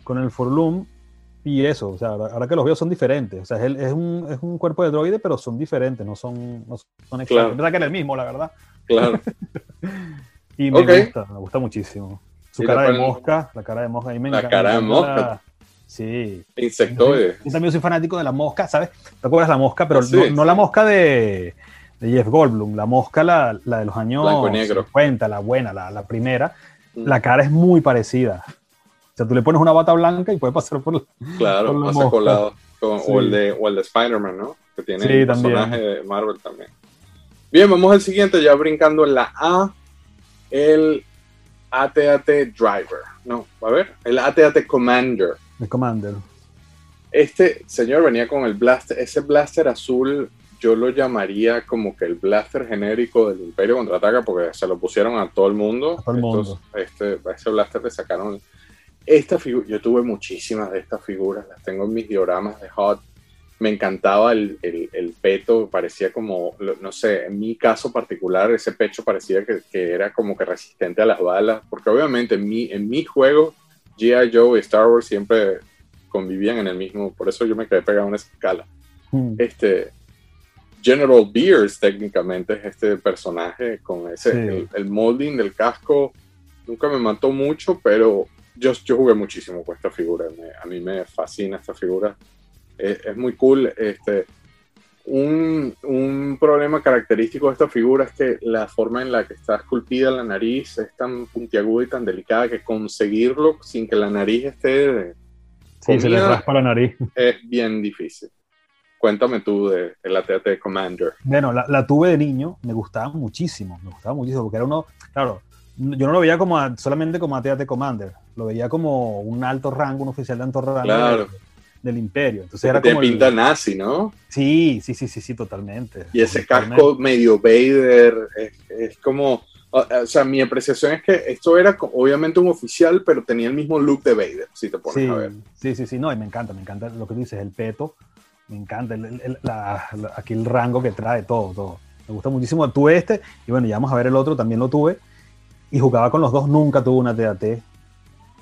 con el Forlum y eso, o sea, ahora que los veo son diferentes. O sea, es, es, un, es un, cuerpo de droide, pero son diferentes, no son, no son. Es verdad que era el mismo, la verdad. Claro. y me gusta, me gusta muchísimo. Su cara de mosca, la cara de mosca, ahí me La cara de mosca. Sí. Insectoide. Yo también soy fanático de la mosca, ¿sabes? ¿Te acuerdas la mosca? Pero no, la mosca de, de, Jeff Goldblum, la mosca, la, la de los años Blanco negro. 50, la buena, la, la primera. Mm. La cara es muy parecida. O sea, tú le pones una bata blanca y puede pasar por Claro, por pasa colado. o, el de, o el de Spider-Man, ¿no? Que tiene el personaje de Marvel también. Bien, vamos al siguiente, ya brincando en la A, el ATAT Driver. No, a ver, el ATAT Commander. El Commander. Este señor venía con el blaster, ese blaster azul yo lo llamaría como que el blaster genérico del Imperio contraataca porque se lo pusieron a todo el mundo. A todo el mundo. este, ese blaster le sacaron esta yo tuve muchísimas de estas figuras, las tengo en mis dioramas de Hot. Me encantaba el, el, peto, parecía como, no sé, en mi caso particular, ese pecho parecía que, que, era como que resistente a las balas, porque obviamente en mi, en mi juego, G.I. Joe y Star Wars siempre convivían en el mismo, por eso yo me quedé pegado en esa escala. Hmm. Este, General Beers técnicamente es este personaje con ese, el, el molding del casco, nunca me mató mucho, pero yo, yo jugué muchísimo con esta figura, a mí me fascina esta figura, es, muy cool. Este, un, un, problema característico de esta figura es que la forma en la que está esculpida la nariz es tan puntiaguda y tan delicada que conseguirlo sin que la nariz esté... Sí, se le raspa la nariz. Es bien difícil. Cuéntame tú de la AT-AT Commander. Bueno, la, la, tuve de niño, me gustaba muchísimo, me gustaba muchísimo, porque era uno, claro, yo no lo veía como solamente como AT-AT Commander, lo veía como un alto rango, un oficial de alto rango del, imperio. Entonces era como pinta nazi, ¿no? Sí, sí, sí, sí, sí, totalmente. Y ese casco medio Vader, es, como, o sea, mi apreciación es que esto era obviamente un oficial, pero tenía el mismo look de Vader, si te pones a ver. Sí, sí, sí, no, y me encanta, me encanta lo que dices, el peto, me encanta el, aquí el rango que trae, todo, todo. Me gusta muchísimo. Tuve este, y bueno, ya vamos a ver el otro, también lo tuve y jugaba con los dos, nunca tuvo una TAT.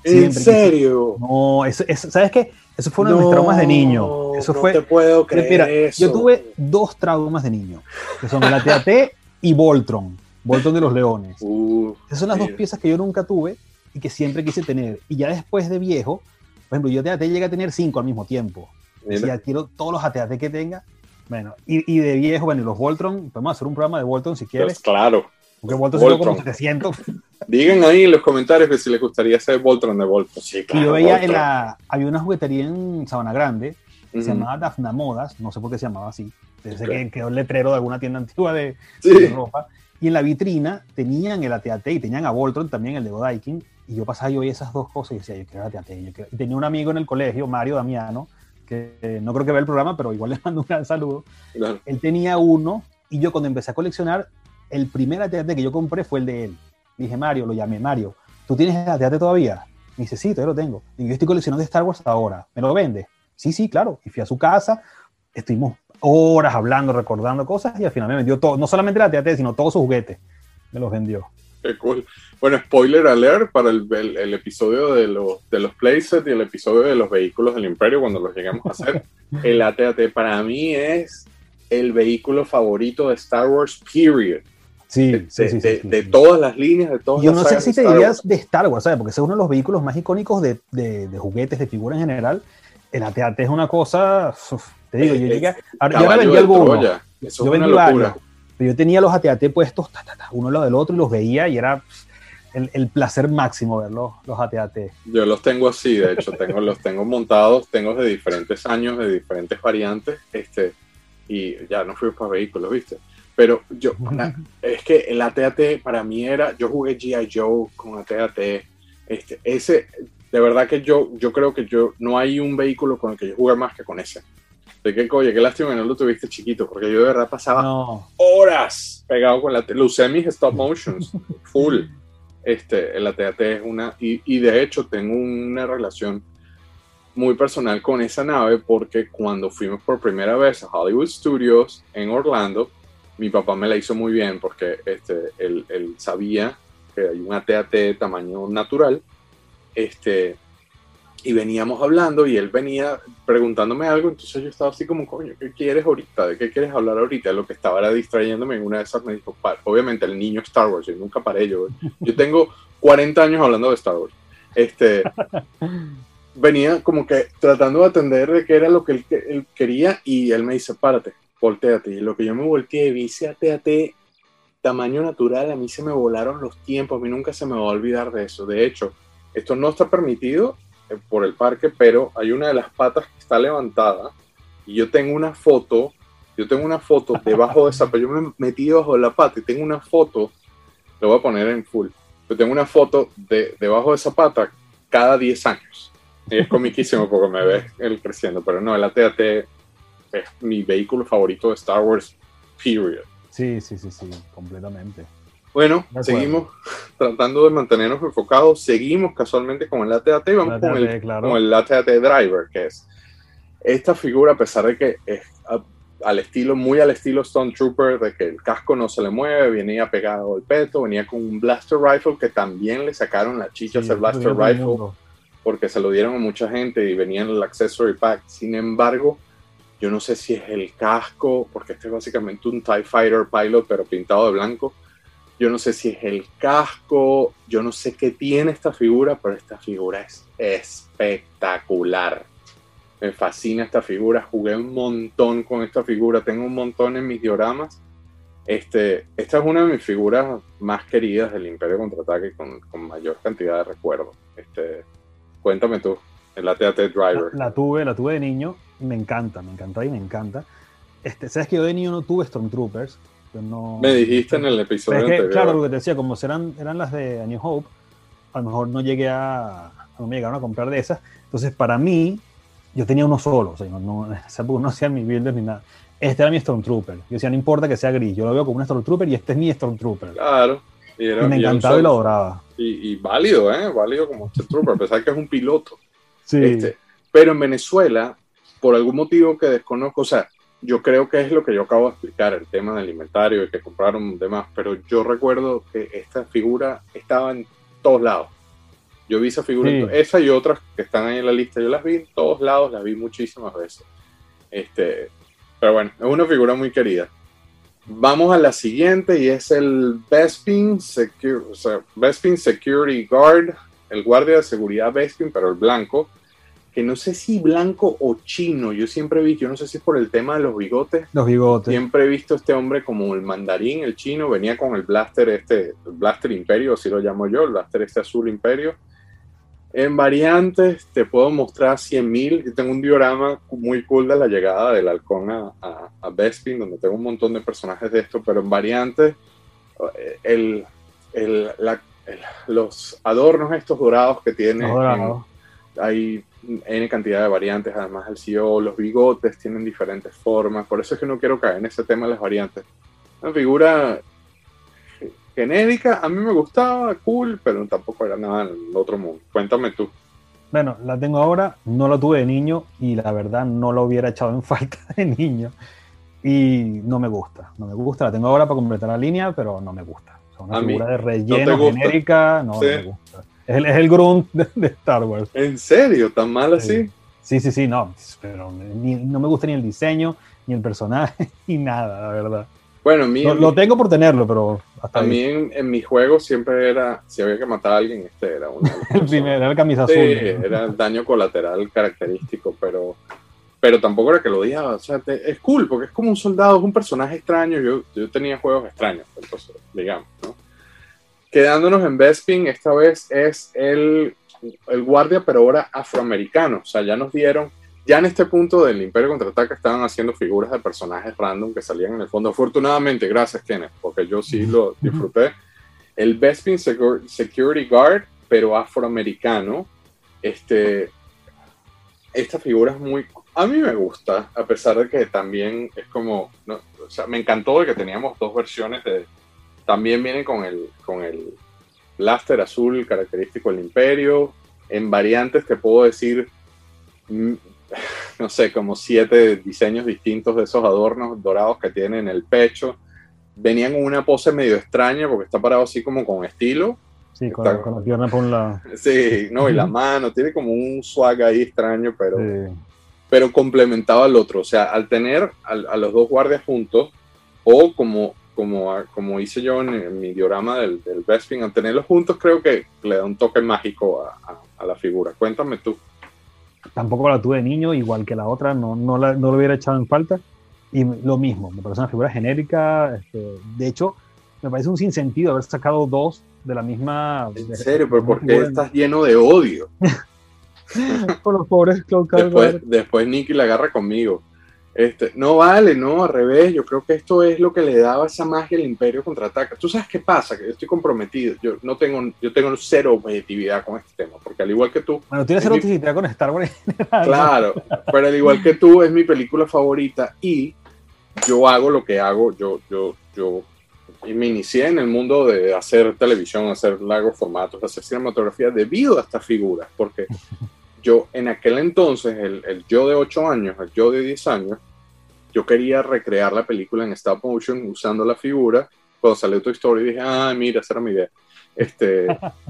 ¿En serio? No, ¿sabes qué? Eso fue uno de mis traumas de niño. Eso no fue, te puedo creer mira, eso. Yo tuve dos traumas de niño, que son la TAT y Voltron, Voltron de los Leones. Uh, Esas son las dos piezas que yo nunca tuve y que siempre quise tener. Y ya después de viejo, por ejemplo, yo TAT llegué a tener cinco al mismo tiempo. Si adquiero todos los ATAT que tenga, bueno, y, y, de viejo, bueno, y los Voltron, podemos hacer un programa de Voltron si quieres. Pues claro. Porque Voltron, como 700. Digan ahí en los comentarios que si les gustaría hacer Voltron de Voltron. Sí, claro, y yo veía en la. Había una juguetería en Sabana Grande que se llamaba Dafna Modas, no sé por qué se llamaba así. Desde que quedó el letrero de alguna tienda antigua de, ropa. Y en la vitrina tenían el ATAT y tenían a Voltron también, el de Godaikin. Y yo pasaba y oía esas dos cosas y decía, yo quiero ATAT. Yo quiero... Y tenía un amigo en el colegio, Mario Damiano, que eh, no creo que vea el programa, pero igual le mando un gran saludo. Él tenía uno y yo cuando empecé a coleccionar el primer AT-AT que yo compré fue el de él. Dije, Mario, lo llamé, Mario, ¿tú tienes el AT-AT todavía? Me dice, sí, todavía lo tengo. Y yo estoy coleccionando de Star Wars ahora. ¿Me lo vende? Sí, sí, claro. Y fui a su casa, estuvimos horas hablando, recordando cosas y al final me vendió todo, no solamente el AT-AT, sino todos sus juguetes. Me los vendió. Qué cool. Bueno, spoiler alert para el, el, episodio de los, de los playsets y el episodio de los vehículos del Imperio cuando los lleguemos a hacer. el AT-AT para mí es el vehículo favorito de Star Wars, period. Sí, de, sí, sí, de, todas las líneas, de todas Yo no sé si te dirías de Star Wars, ¿sabes? Porque es uno de los vehículos más icónicos de, juguetes, de figuras en general. El AT-AT es una cosa, te digo, yo llegué, ahora, yo vendí algunos, yo vendí varios, pero yo tenía los AT-AT puestos uno al lado del otro y los veía y era el, el placer máximo ver los, los AT-AT. Yo los tengo así, de hecho, tengo, los tengo montados, tengo de diferentes años, de diferentes variantes, este, y ya no fui para vehículos, ¿viste? Pero yo, es que el ATAT para mí era, yo jugué GI Joe con ATAT, este, ese, de verdad que yo, yo creo que yo, no hay un vehículo con el que yo jugué más que con ese. De que, oye, qué lástima que no lo tuviste chiquito, porque yo de verdad pasaba horas pegado con la... Lo usé mis stop motions, full. Este, el ATAT es una... Y, y de hecho tengo una relación muy personal con esa nave porque cuando fuimos por primera vez a Hollywood Studios en Orlando, mi papá me la hizo muy bien porque este, él, sabía que hay un ATAT de tamaño natural. Este, y veníamos hablando y él venía preguntándome algo, entonces yo estaba así como, coño, ¿qué quieres ahorita? ¿De qué quieres hablar ahorita? Lo que estaba era distrayéndome en una de esas me dijo, obviamente el niño Star Wars, yo nunca paré, yo, yo tengo 40 años hablando de Star Wars. Este, venía como que tratando de atender de qué era lo que él, quería y él me dice, párate, volteate. Y lo que yo me volteé, vi ese AT-AT tamaño natural, a mí se me volaron los tiempos, a mí nunca se me va a olvidar de eso. De hecho, esto no está permitido eh, por el parque, pero hay una de las patas que está levantada y yo tengo una foto, yo tengo una foto debajo de esa, pero yo me metí debajo de la pata y tengo una foto, lo voy a poner en full, yo tengo una foto de debajo de esa pata cada 10 años. Y es comiquísimo porque me ves él creciendo, pero no, el AT-AT es mi vehículo favorito de Star Wars, period. Sí, sí, sí, sí, completamente. Bueno, seguimos tratando de mantenernos enfocados. Seguimos casualmente con el ATAT y vamos con, el, con el ATAT Driver, que es esta figura, a pesar de que es al estilo, muy al estilo Stone Trooper, de que el casco no se le mueve, venía pegado al peto, venía con un Blaster Rifle que también le sacaron la chicha al Blaster Rifle porque se lo dieron a mucha gente y venía en el Accessory Pack. Sin embargo, yo no sé si es el casco, porque este es básicamente un TIE Fighter Pilot, pero pintado de blanco yo no sé si es el casco, yo no sé qué tiene esta figura, pero esta figura es espectacular. Me fascina esta figura, jugué un montón con esta figura, tengo un montón en mis dioramas. Este, esta es una de mis figuras más queridas del Imperio Contraataque con, con mayor cantidad de recuerdos. Este, cuéntame tú, el AT-AT Driver. La, la, tuve, la tuve de niño me encanta, me encanta y me encanta. Este, Sabes que yo de niño no tuve Stormtroopers, me dijiste en el episodio. Claro, lo que te decía, como serán, eran las de A New Hope, a lo mejor no llegué a, no me llegaron a comprar de esas. Entonces, para mí, yo tenía uno solo, o sea, no, no, no hacían mi builder ni nada. Este era mi Stormtrooper. Yo decía, no importa que sea gris, yo lo veo como un Stormtrooper y este es mi Stormtrooper. Claro. Y, me encantaba y lo adoraba. Y, válido, ¿eh? Válido como Stormtrooper, a pesar que es un piloto. Sí. Este, pero en Venezuela, por algún motivo que desconozco, o sea, yo creo que es lo que yo acabo de explicar, el tema del inventario y que compraron demás, pero yo recuerdo que esta figura estaba en todos lados. Yo vi esa figura, esa y otras que están ahí en la lista, yo las vi en todos lados, las vi muchísimas veces. Este, pero bueno, es una figura muy querida. Vamos a la siguiente y es el Bespin, Bespin Security Guard, el guardia de seguridad Bespin, pero el blanco que no sé si blanco o chino, yo siempre he visto, yo no sé si es por el tema de los bigotes. Los bigotes. Siempre he visto a este hombre como el mandarín, el chino, venía con el blaster este, el blaster imperio, así lo llamo yo, el blaster este azul imperio. En variantes te puedo mostrar 100.000, yo tengo un diorama muy cool de la llegada del halcón a, a, Bespin, donde tengo un montón de personajes de esto, pero en variantes el, el, los adornos estos dorados que tiene, hay N cantidad de variantes, además el CEO, los bigotes tienen diferentes formas, por eso es que no quiero caer en ese tema de las variantes. Una figura genérica, a mí me gustaba, cool, pero tampoco era nada en otro mundo. Cuéntame tú. Bueno, la tengo ahora, no la tuve de niño y la verdad no lo hubiera echado en falta de niño y no me gusta, no me gusta, la tengo ahora para completar la línea, pero no me gusta. una figura de relleno genérica, no, no me gusta. Es el, es el Grunt de, Star Wars. ¿En serio? ¿Tan mal así? Sí, sí, sí, no. Pero no me gusta ni el diseño, ni el personaje, ni nada, la verdad. Bueno, mí, lo, tengo por tenerlo, pero hasta a mí en, mi juego siempre era, si había que matar a alguien, este era uno. el primero, era el camisa azul. era el daño colateral característico, pero, pero tampoco era que lo odiaba. O sea, es cool, porque es como un soldado, es un personaje extraño. Yo, yo tenía juegos extraños, entonces, digamos, ¿no? Quedándonos en Bespin, esta vez es el, el guardia, pero ahora afroamericano. O sea, ya nos dieron, ya en este punto del Imperio Contraataca estaban haciendo figuras de personajes random que salían en el fondo. Afortunadamente, gracias Kenneth, porque yo sí lo disfruté. El Bespin Security Guard, pero afroamericano. Este, esta figura es muy, A mí me gusta, a pesar de que también es como, o sea, me encantó de que teníamos dos versiones de, también viene con el, con el blaster azul característico del imperio, en variantes te puedo decir, mm, no sé, como siete diseños distintos de esos adornos dorados que tiene en el pecho. Venían con una pose medio extraña porque está parado así como con estilo. Sí, con, la, pierna por un lado. Sí, no, y la mano, tiene como un swag ahí extraño, pero, pero complementado al otro. O sea, al tener a, los dos guardias juntos, o como, como, como hice yo en, mi diorama del, del Bespin, al tenerlos juntos creo que le da un toque mágico a, a la figura. Cuéntame tú tampoco la tuve de niño, igual que la otra, no, no, la, no lo hubiera echado en falta. Y lo mismo, me parece una figura genérica. Este, de hecho, me parece un sinsentido haber sacado dos de la misma. ¿En serio? ¿Pero por qué estás lleno de odio? Por los pobres Cloud Después, después Nicky la agarra conmigo. Este, no vale, no, al revés. Yo creo que esto es lo que le daba esa magia al Imperio contraataca. ¿Tú sabes qué pasa? Que yo estoy comprometido. Yo no tengo, yo tengo cero objetividad con este tema, porque al igual que tú. Bueno, tienes cero objetividad con Star Wars. Claro, pero al igual que tú es mi película favorita y yo hago lo que hago. Yo, yo, yo me inicié en el mundo de hacer televisión, hacer largos formatos, hacer cinematografía debido a estas figuras, porque yo en aquel entonces, el, yo de 8 años, el yo de 10 años, yo quería recrear la película en stop motion usando la figura. Cuando salió tu historia dije, ah, mira, esa era mi idea. Este,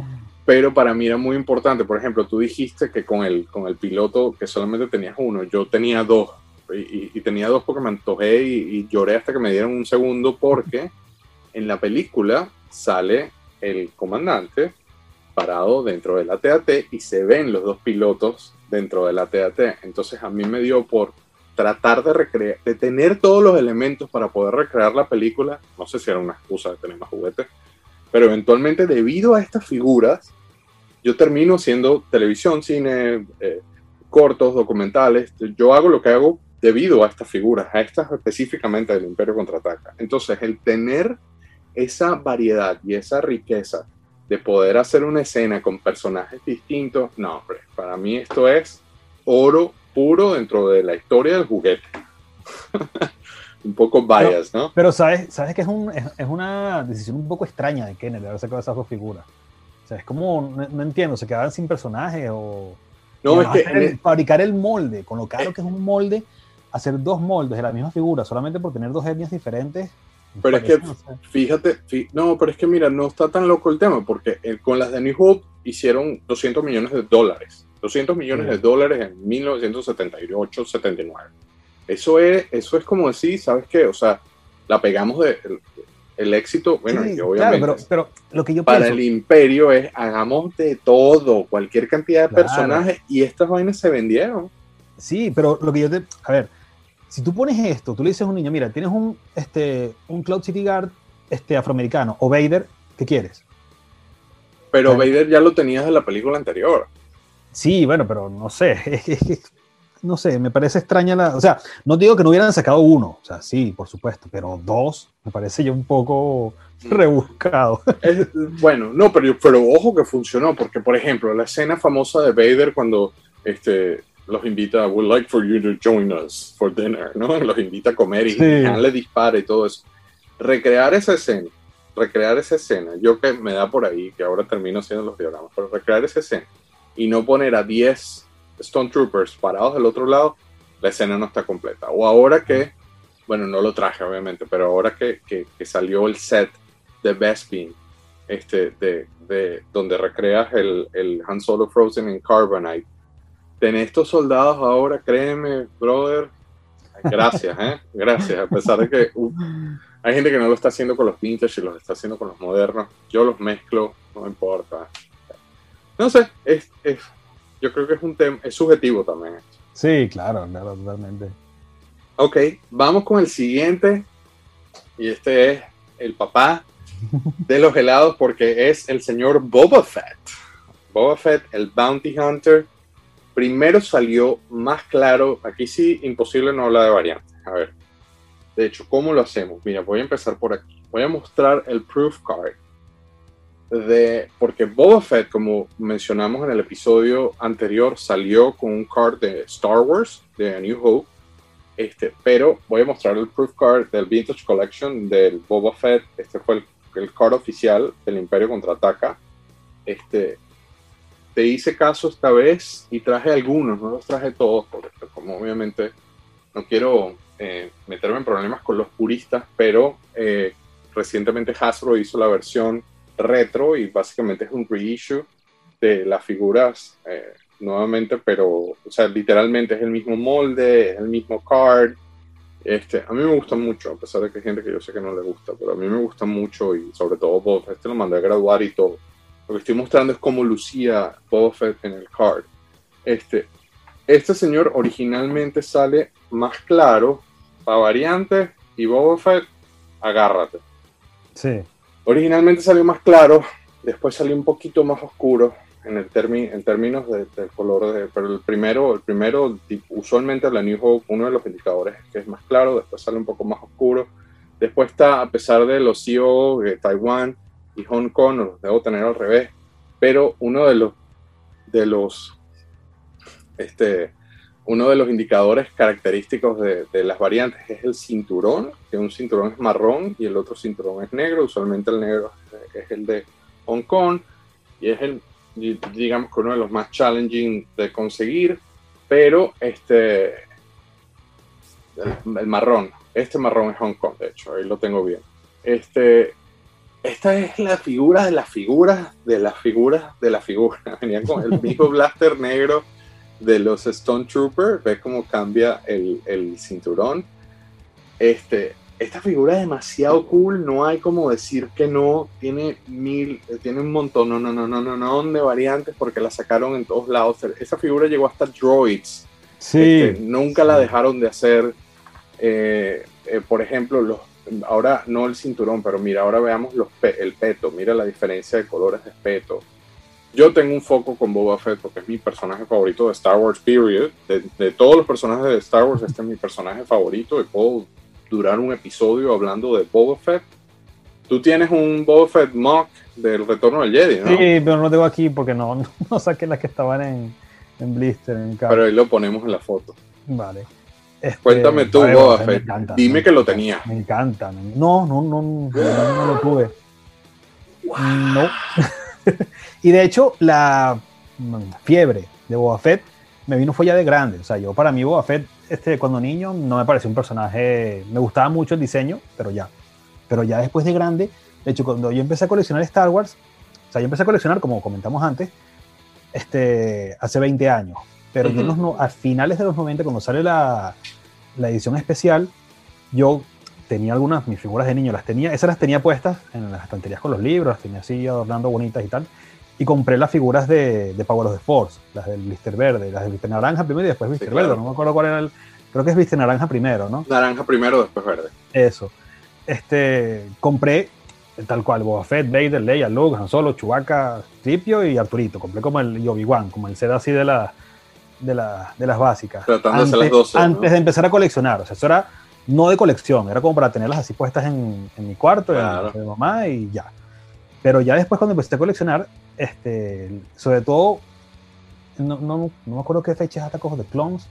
pero para mí era muy importante. Por ejemplo, tú dijiste que con el, con el piloto que solamente tenías uno, yo tenía dos. Y, tenía dos porque me antojé y, y, lloré hasta que me dieron un segundo porque en la película sale el comandante parado dentro del ATAT y se ven los dos pilotos dentro del ATAT. Entonces a mí me dio por tratar de recrear, de tener todos los elementos para poder recrear la película. No sé si era una excusa de tener más juguetes, pero eventualmente debido a estas figuras, yo termino siendo televisión, cine, eh, cortos, documentales. Yo hago lo que hago debido a estas figuras, a estas específicamente del Imperio Contraataca. Entonces, el tener esa variedad y esa riqueza de poder hacer una escena con personajes distintos, no, hombre, para mí esto es oro puro dentro de la historia del juguete. un poco bias, ¿no? Pero sabes, sabes que es, un, es, una decisión un poco extraña de Kenneth de haber sacado esas dos figuras. O sea, es como, no, entiendo, se quedaban sin personaje o... No, es que... fabricar el molde, con lo caro que es un molde, hacer dos moldes de la misma figura solamente por tener dos etnias diferentes, pero es que, fíjate, no, pero es que mira, no está tan loco el tema, porque eh, con las de New Hope hicieron 200 millones de dólares. 200 millones de dólares en 1978, 79. Eso es, eso es como decir, ¿sabes qué? O sea, la pegamos de el, éxito, bueno, obviamente. pero, pero, lo que yo para el imperio es hagamos de todo, cualquier cantidad de personajes, y estas vainas se vendieron. Sí, pero lo que yo te. A ver, si tú pones esto, tú le dices a un niño, mira, tienes un, este, un Cloud City Guard este, afroamericano o Vader, ¿qué quieres? Pero Vader ya lo tenías de la película anterior. Sí, bueno, pero no sé, no sé, me parece extraña la, o sea, no digo que no hubieran sacado uno, o sea, sí, por supuesto, pero dos me parece ya un poco mm. rebuscado. bueno, no, pero, pero ojo que funcionó, porque por ejemplo, la escena famosa de Vader cuando este, los invita, would like for you to join us for dinner, ¿no? Los invita a comer y le dispara y todo eso. Recrear esa escena, recrear esa escena, yo que me da por ahí, que ahora termino haciendo los diagramas, pero recrear esa escena y no poner a 10 Stone Troopers parados del otro lado, la escena no está completa. O ahora que, bueno, no lo traje obviamente, pero ahora que, que, salió el set de Bespin, este, de, de, donde recreas el, el Han Solo Frozen en Carbonite, ten estos soldados ahora, créeme, brother. Gracias, ¿eh? Gracias. A pesar de que uh, hay gente que no lo está haciendo con los vintage y los está haciendo con los modernos. Yo los mezclo, no importa. No sé, es, es yo creo que es un tema, es subjetivo también. Sí, claro, claro, totalmente. Ok, vamos con el siguiente. Y este es el papá de los helados porque es el señor Boba Fett. Boba Fett, el Bounty Hunter, primero salió más claro, aquí sí, imposible no hablar de variantes. A ver, de hecho, ¿cómo lo hacemos? Mira, voy a empezar por aquí. Voy a mostrar el proof card. de, porque Boba Fett, como mencionamos en el episodio anterior, salió con un card de Star Wars, de A New Hope, este, pero voy a mostrar el proof card del Vintage Collection del Boba Fett, este fue el, el card oficial del Imperio Contraataca, este, te hice caso esta vez y traje algunos, no los traje todos, porque como obviamente no quiero eh, meterme en problemas con los puristas, pero eh, recientemente Hasbro hizo la versión retro y básicamente es un reissue de las figuras eh, nuevamente, pero, o sea, literalmente es el mismo molde, es el mismo card. Este, a mí me gusta mucho, a pesar de que hay gente que yo sé que no le gusta, pero a mí me gusta mucho y sobre todo Boba Este lo mandé a graduar y todo. Lo que estoy mostrando es cómo lucía Boba Fett en el card. Este, este señor originalmente sale más claro para variantes y Boba Fett, agárrate. Sí. Originalmente salió más claro, después salió un poquito más oscuro en, el en términos del color, de, pero el primero, el primero usualmente la New Hope, uno de los indicadores que es más claro, después sale un poco más oscuro. Después está, a pesar de los CEO de Taiwán y Hong Kong, los debo tener al revés, pero uno de los, de los, este, uno de los indicadores característicos de, las variantes es el cinturón, que un cinturón es marrón y el otro cinturón es negro. Usualmente el negro es el de Hong Kong y es el, digamos que uno de los más challenging de conseguir, pero este, el, marrón, este marrón es Hong Kong, de hecho, ahí lo tengo bien. Este, esta es la figura de las figuras de las figuras de la figura. Venía con el mismo blaster negro de los Stone Trooper, ves cómo cambia el, el, cinturón. Este, esta figura es demasiado cool, no hay como decir que no, tiene mil, tiene un montón, no, no, no, no, no, no, de variantes porque la sacaron en todos lados. Esa figura llegó hasta Droids. Sí. Este, nunca la dejaron de hacer. Eh, eh, por ejemplo, los, ahora no el cinturón, pero mira, ahora veamos los el peto, mira la diferencia de colores de peto yo tengo un foco con Boba Fett porque es mi personaje favorito de Star Wars, period. De, todos los personajes de Star Wars, este es mi personaje favorito y puedo durar un episodio hablando de Boba Fett. Tú tienes un Boba Fett mock del Retorno del Jedi, ¿no? Sí, pero no lo tengo aquí porque no, no saqué las que estaban en, en blister, en Pero ahí lo ponemos en la foto. Vale. Este, Cuéntame tú, Boba Fett. Dime que lo tenía. Me encanta. No, no, no, no, no lo tuve. No. y de hecho, la fiebre de Boba Fett me vino fue ya de grande. O sea, yo para mí Boba Fett, este, cuando niño, no me pareció un personaje, me gustaba mucho el diseño, pero ya. Pero ya después de grande, de hecho, cuando yo empecé a coleccionar Star Wars, o sea, yo empecé a coleccionar, como comentamos antes, este, hace 20 años. Pero yo a finales de los 90, cuando sale la, la edición especial, yo tenía algunas, mis figuras de niño las tenía, esas las tenía puestas en las estanterías con los libros, las tenía así adornando bonitas y tal. Y compré las figuras de, de Power of the Force, las del blister verde, las del blister naranja primero y después blister verde. No me acuerdo cuál era el. Creo que es blister naranja primero, ¿no? Naranja primero, después verde. Eso. Este, compré tal cual, Boba Fett, Vader, Leia, Luke, Han Solo, Chewbacca, Tripio y Arturito. Compré como el Obi-Wan, como el set así de, la, de, la, de las básicas. Antes, las 12, antes de empezar a coleccionar. O sea, eso era no de colección, era como para tenerlas así puestas en, mi cuarto, en de mamá y ya. Pero ya después cuando empecé a coleccionar, este, sobre todo, no, no, no me acuerdo qué fecha es Attack de Clones,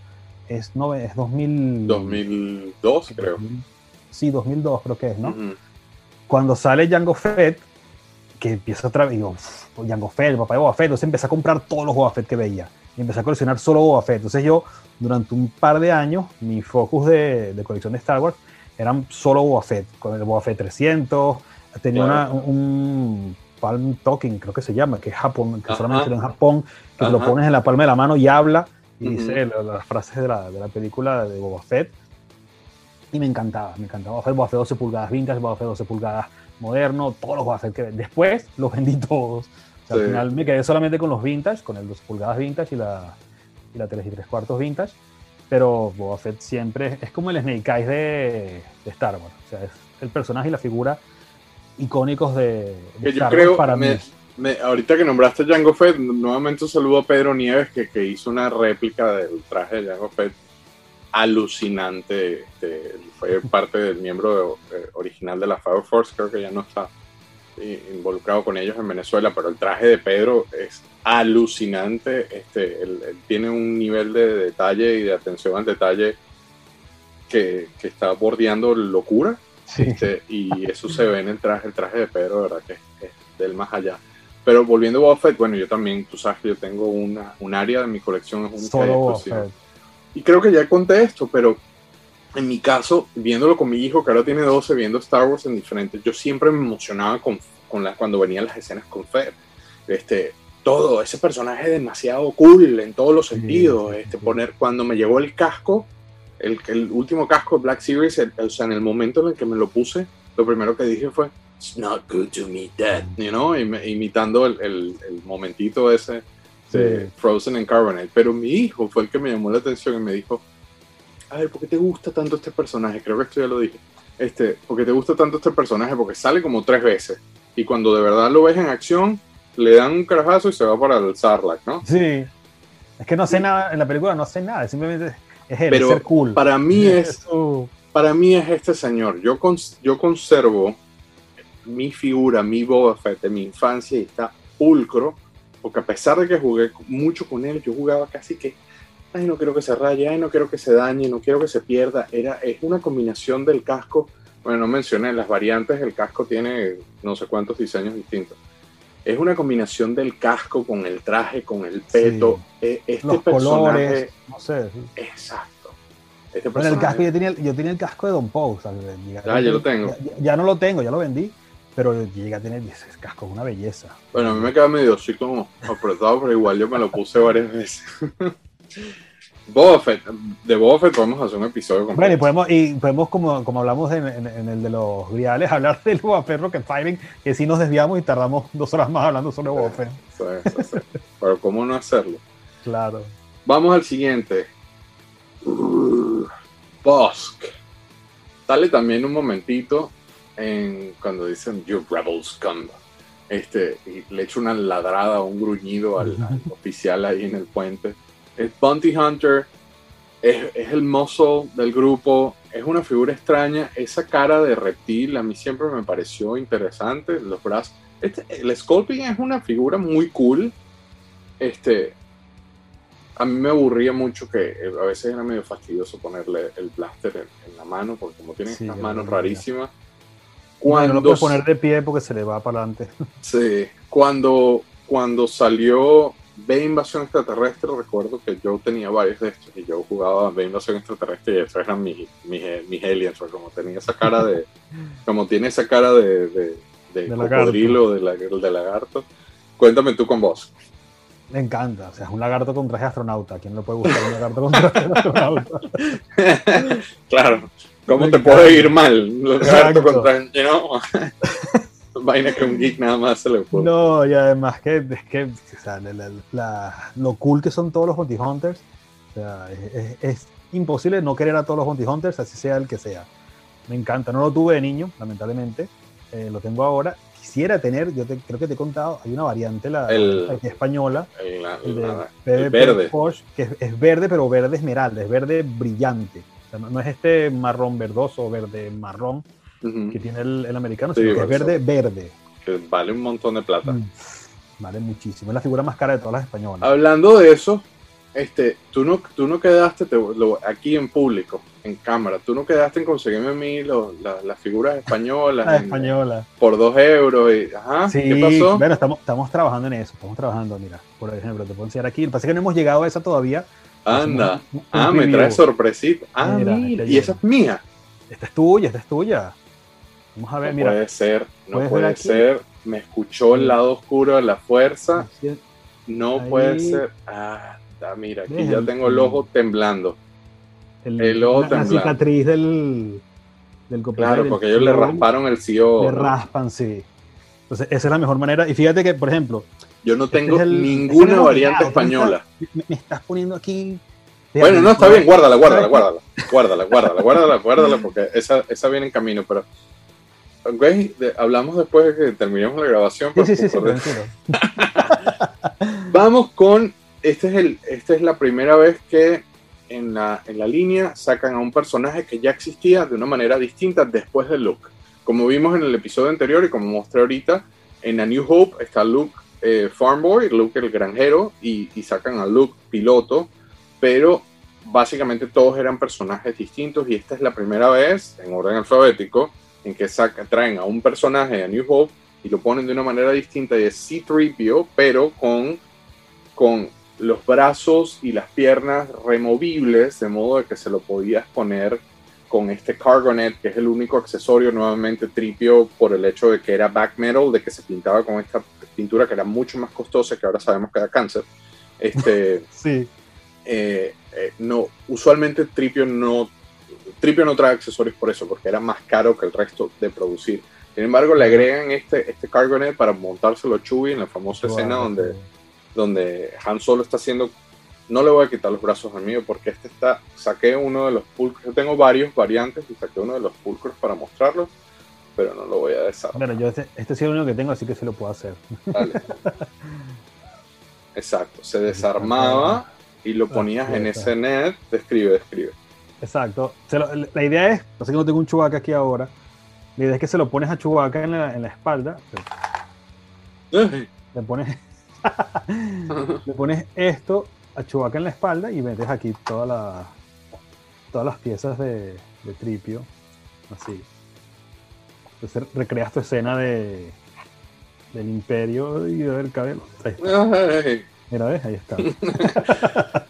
es, no, es 2000, 2002 creo. sí, 2002 creo que es, ¿no? Cuando sale Jango Fett, que empieza otra vez, digo, Jango Fett, el papá de Boba Fett, entonces empecé a comprar todos los Boba Fett que veía y empecé a coleccionar solo Boba Fett. Entonces yo, durante un par de años, mi focus de, de colección de Star Wars eran solo Boba Fett, con el Boba Fett 300, tenía una, un Palm Talking, creo que se llama, que es Japón, que solamente en Japón, que lo pones en la palma de la mano y habla y dice las frases de la, de la, película de Boba Fett. Y me encantaba, me encantaba Boba Fett, Boba Fett 12 pulgadas vintage, Boba Fett 12 pulgadas moderno, todos los Fett que después los vendí todos. Al final me quedé solamente con los vintage, con el 2 pulgadas vintage y la, y la 3 y 3 cuartos vintage. Pero Boba Fett siempre es como el Snake Eyes de, de Star Wars. O sea, es el personaje y la figura icónicos de, Star Wars para mí. ahorita que nombraste a Jango Fett, nuevamente un saludo a Pedro Nieves que, que hizo una réplica del traje de Jango Fett alucinante. Este, fue parte del miembro eh, original de la Fire Force, creo que ya no está involucrado con ellos en Venezuela, pero el traje de Pedro es alucinante. Este, tiene un nivel de detalle y de atención al detalle que, que está bordeando locura. Este, y eso se ve en el traje, el traje de Pedro, de verdad que es, del más allá. Pero volviendo a Buffett, bueno, yo también, tú sabes que yo tengo una, un área de mi colección, es un Solo Y creo que ya conté esto, pero en mi caso, viéndolo con mi hijo, que ahora tiene 12, viendo Star Wars en diferentes, yo siempre me emocionaba con, con la, cuando venían las escenas con Fed. Este, todo, ese personaje es demasiado cool en todos los sentidos. este, poner, cuando me llegó el casco, el, el último casco de Black Series, o sea, en el momento en el que me lo puse, lo primero que dije fue, It's not good to meet that, you know, imitando el, el, el, momentito ese de Frozen en Carbonite. Pero mi hijo fue el que me llamó la atención y me dijo, a ver, ¿por qué te gusta tanto este personaje? Creo que esto ya lo dije. Este, ¿por qué te gusta tanto este personaje? Porque sale como tres veces. Y cuando de verdad lo ves en acción, le dan un carajazo y se va para el Sarlacc, ¿no? Sí. Es que no sé nada, en la película no sé nada, simplemente es él, Pero ser cool. Para mí es, para mí es este señor. Yo, yo conservo mi figura, mi Boba Fett de mi infancia y está pulcro, porque a pesar de que jugué mucho con él, yo jugaba casi que ay, no quiero que se raye, ay, no quiero que se dañe, no quiero que se pierda. Era, es una combinación del casco, bueno, no mencioné, las variantes del casco tiene no sé cuántos diseños distintos. Es una combinación del casco con el traje, con el peto. E, este Los colores, no sé. Exacto. Este bueno, el casco, yo tenía, yo tenía el casco de Don Poe. Ah, yo lo tengo. Ya, no lo tengo, ya lo vendí pero llegué a tener ese casco, una belleza. Bueno, a mí me queda medio así como apretado, pero igual yo me lo puse varias veces. Boba Fett, de Boba Fett podemos hacer un episodio completo. Bueno, y podemos, y podemos como, como hablamos en, el de los griales, hablar del Boba Fett Rocket Firing, que si nos desviamos y tardamos dos horas más hablando sobre Boba Fett. Sí, sí, sí. Pero ¿cómo no hacerlo? Claro. Vamos al siguiente. Bosk. Sale también un momentito en, cuando dicen You Rebels come. Este, y le echo una ladrada, un gruñido al oficial ahí en el puente es Bounty Hunter, es, el mozo del grupo, es una figura extraña, esa cara de reptil a mí siempre me pareció interesante, los brazos. Este, el Sculpting es una figura muy cool. Este, a mí me aburría mucho que eh, a veces era medio fastidioso ponerle el blaster en, la mano, porque como tiene unas manos rarísimas. Cuando, no lo poner de pie porque se le va para adelante. Sí, cuando, cuando salió ve Invasión Extraterrestre, recuerdo que yo tenía varios de estos y yo jugaba Ve Invasión Extraterrestre y esos eran mis, mis, aliens, o como tenía esa cara de, como tiene esa cara de, de, de, de cocodrilo, de, la, de lagarto. Cuéntame tú con vos. Me encanta, o sea, es un lagarto con traje astronauta. ¿Quién no puede gustar un lagarto con traje astronauta? claro, ¿cómo te puede ir mal? Un lagarto con traje, ¿no? vaina que un geek nada más se le ocurre. No, y además que es que o sea, la, lo cool que son todos los Bounty Hunters. O sea, es, imposible no querer a todos los Bounty Hunters, así sea el que sea. Me encanta. No lo tuve de niño, lamentablemente. Eh, lo tengo ahora. Quisiera tener, yo creo que te he contado, hay una variante, la, española, el, verde. que es, verde, pero verde esmeralda, es verde brillante. Sea, no es este marrón verdoso verde marrón, que tiene el, americano, sino que es verde, verde. Que vale un montón de plata. Mm, vale muchísimo. Es la figura más cara de todas las españolas. Hablando de eso, este, tú no, tú no quedaste aquí en público, en cámara, tú no quedaste en conseguirme a mí las figuras españolas. Las españolas. Por dos euros. Y, ajá, ¿Qué pasó? Bueno, estamos, estamos trabajando en eso, estamos trabajando, mira, por ejemplo, te puedo enseñar aquí. Lo que pasa es que no hemos llegado a esa todavía. Anda. ah, me trae sorpresita. Ah, mira, y esa es mía. Esta es tuya, esta es tuya. Vamos a ver, no puede ser, no puede ser. Me escuchó el lado oscuro de la fuerza. No puede ser. Ah, mira, aquí ya tengo el ojo temblando. El, ojo temblando. La cicatriz del, del Claro, porque ellos le rasparon el CEO. Le raspan, sí. Entonces, esa es la mejor manera. Y fíjate que, por ejemplo. Yo no este tengo ninguna variante española. Me, estás poniendo aquí. Bueno, no, está bien, guárdala, guárdala, guárdala. Guárdala, guárdala, guárdala, guárdala, porque esa, esa viene en camino, pero hablamos después de que terminemos la grabación. Sí, sí, sí, Vamos con, este es el, esta es la primera vez que en la, en la línea sacan a un personaje que ya existía de una manera distinta después del look. como vimos en el episodio anterior y como mostré ahorita, en A New Hope está Luke eh, Farmboy, Luke el granjero, y, sacan a Luke piloto, pero básicamente todos eran personajes distintos y esta es la primera vez, en orden alfabético, en que traen a un personaje A New Hope y lo ponen de una manera distinta y es C-3PO, pero con, con los brazos y las piernas removibles, de modo de que se lo podías poner con este Cargonet, que es el único accesorio nuevamente tripio por el hecho de que era back metal, de que se pintaba con esta pintura que era mucho más costosa, que ahora sabemos que da cáncer. Este, sí. Eh, eh, no, usualmente Tripio no, Tripio no trae accesorios por eso, porque era más caro que el resto de producir. Sin embargo, le agregan este, este Cargonet para montárselo a Chewie en la famosa escena donde, donde Han Solo está haciendo no le voy a quitar los brazos al mío porque este está, saqué uno de los pulcros, yo tengo varios variantes y saqué uno de los pulcros para mostrarlo, pero no lo voy a desarmar. Bueno, yo este, este es el único que tengo, así que se lo puedo hacer. Exacto, se desarmaba y lo ponías en ese net, describe, describe. Exacto. la idea es, no sé que no tengo un chubaca aquí ahora, la idea es que se lo pones a chubaca en la, en la espalda. Le pones, le pones esto a Chewbacca en la espalda y metes aquí toda la, todas las piezas de, tripio. Así. Entonces recreas tu escena de, del imperio y del cabello. Mira, ves, ahí está.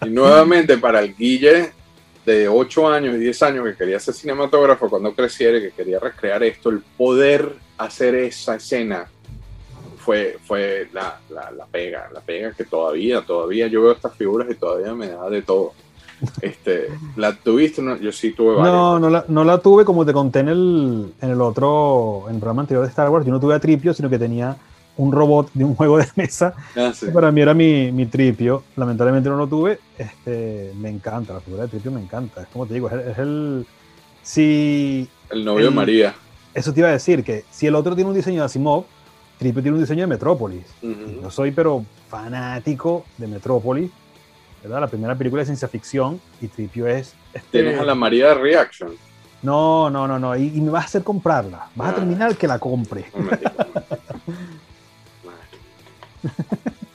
y nuevamente para el Guille de 8 años y 10 años que quería ser cinematógrafo cuando creciera, que quería recrear esto, el poder hacer esa escena fue, fue la, la, pega, la pega que todavía, todavía yo veo estas figuras y todavía me da de todo. Este, ¿La tuviste? yo sí tuve varias. No, no la, no la tuve como te conté en el, en el otro, en el programa anterior de Star Wars. Yo no tuve a Tripio, sino que tenía un robot de un juego de mesa. Ah, para mí era mi, mi, Tripio. Lamentablemente no lo tuve. Este, me encanta, la figura de Tripio me encanta. Es como te digo, es, el. Si. El novio de María. Eso te iba a decir, que si el otro tiene un diseño de Asimov, Tripio tiene un diseño de Metrópolis. Yo soy, pero fanático de Metrópolis. ¿Verdad? La primera película de ciencia ficción y Tripio es. Este... Tienes a la María de Reaction. No, no, no, no. Y, me vas a hacer comprarla. Vas a terminar que la compre.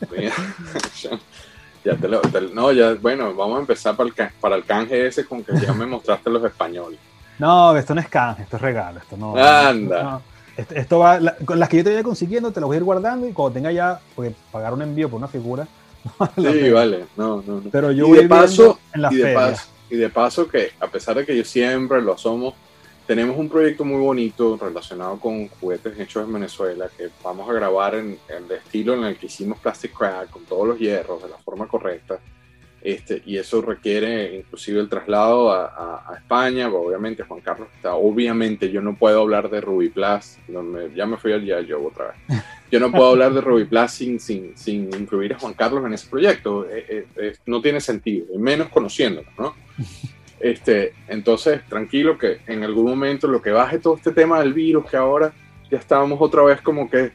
ya te lo, no, ya, bueno, vamos a empezar para el, para el canje ese con que ya me mostraste los españoles. No, esto no es canje, esto es regalo. Esto no, Anda. Esto, va, las que yo te vaya consiguiendo, te las voy a ir guardando y cuando tenga ya, porque pagar un envío por una figura. sí, vale, no, no, no. Pero yo y voy de paso, en la y de paso, y de paso que, a pesar de que yo siempre lo asomo, tenemos un proyecto muy bonito relacionado con juguetes hechos en Venezuela que vamos a grabar en, en el estilo en el que hicimos Plastic Crack, con todos los hierros, de la forma correcta. Este, y eso requiere inclusive el traslado a, a, España, obviamente Juan Carlos está, obviamente yo no puedo hablar de Rubiplas, ya me fui al día yo otra vez, yo no puedo hablar de Rubiplas sin, sin, sin incluir a Juan Carlos en ese proyecto, eh, eh, eh, no tiene sentido, y menos conociéndolo, ¿no? Este, entonces, tranquilo que en algún momento lo que baje todo este tema del virus, que ahora ya estábamos otra vez como que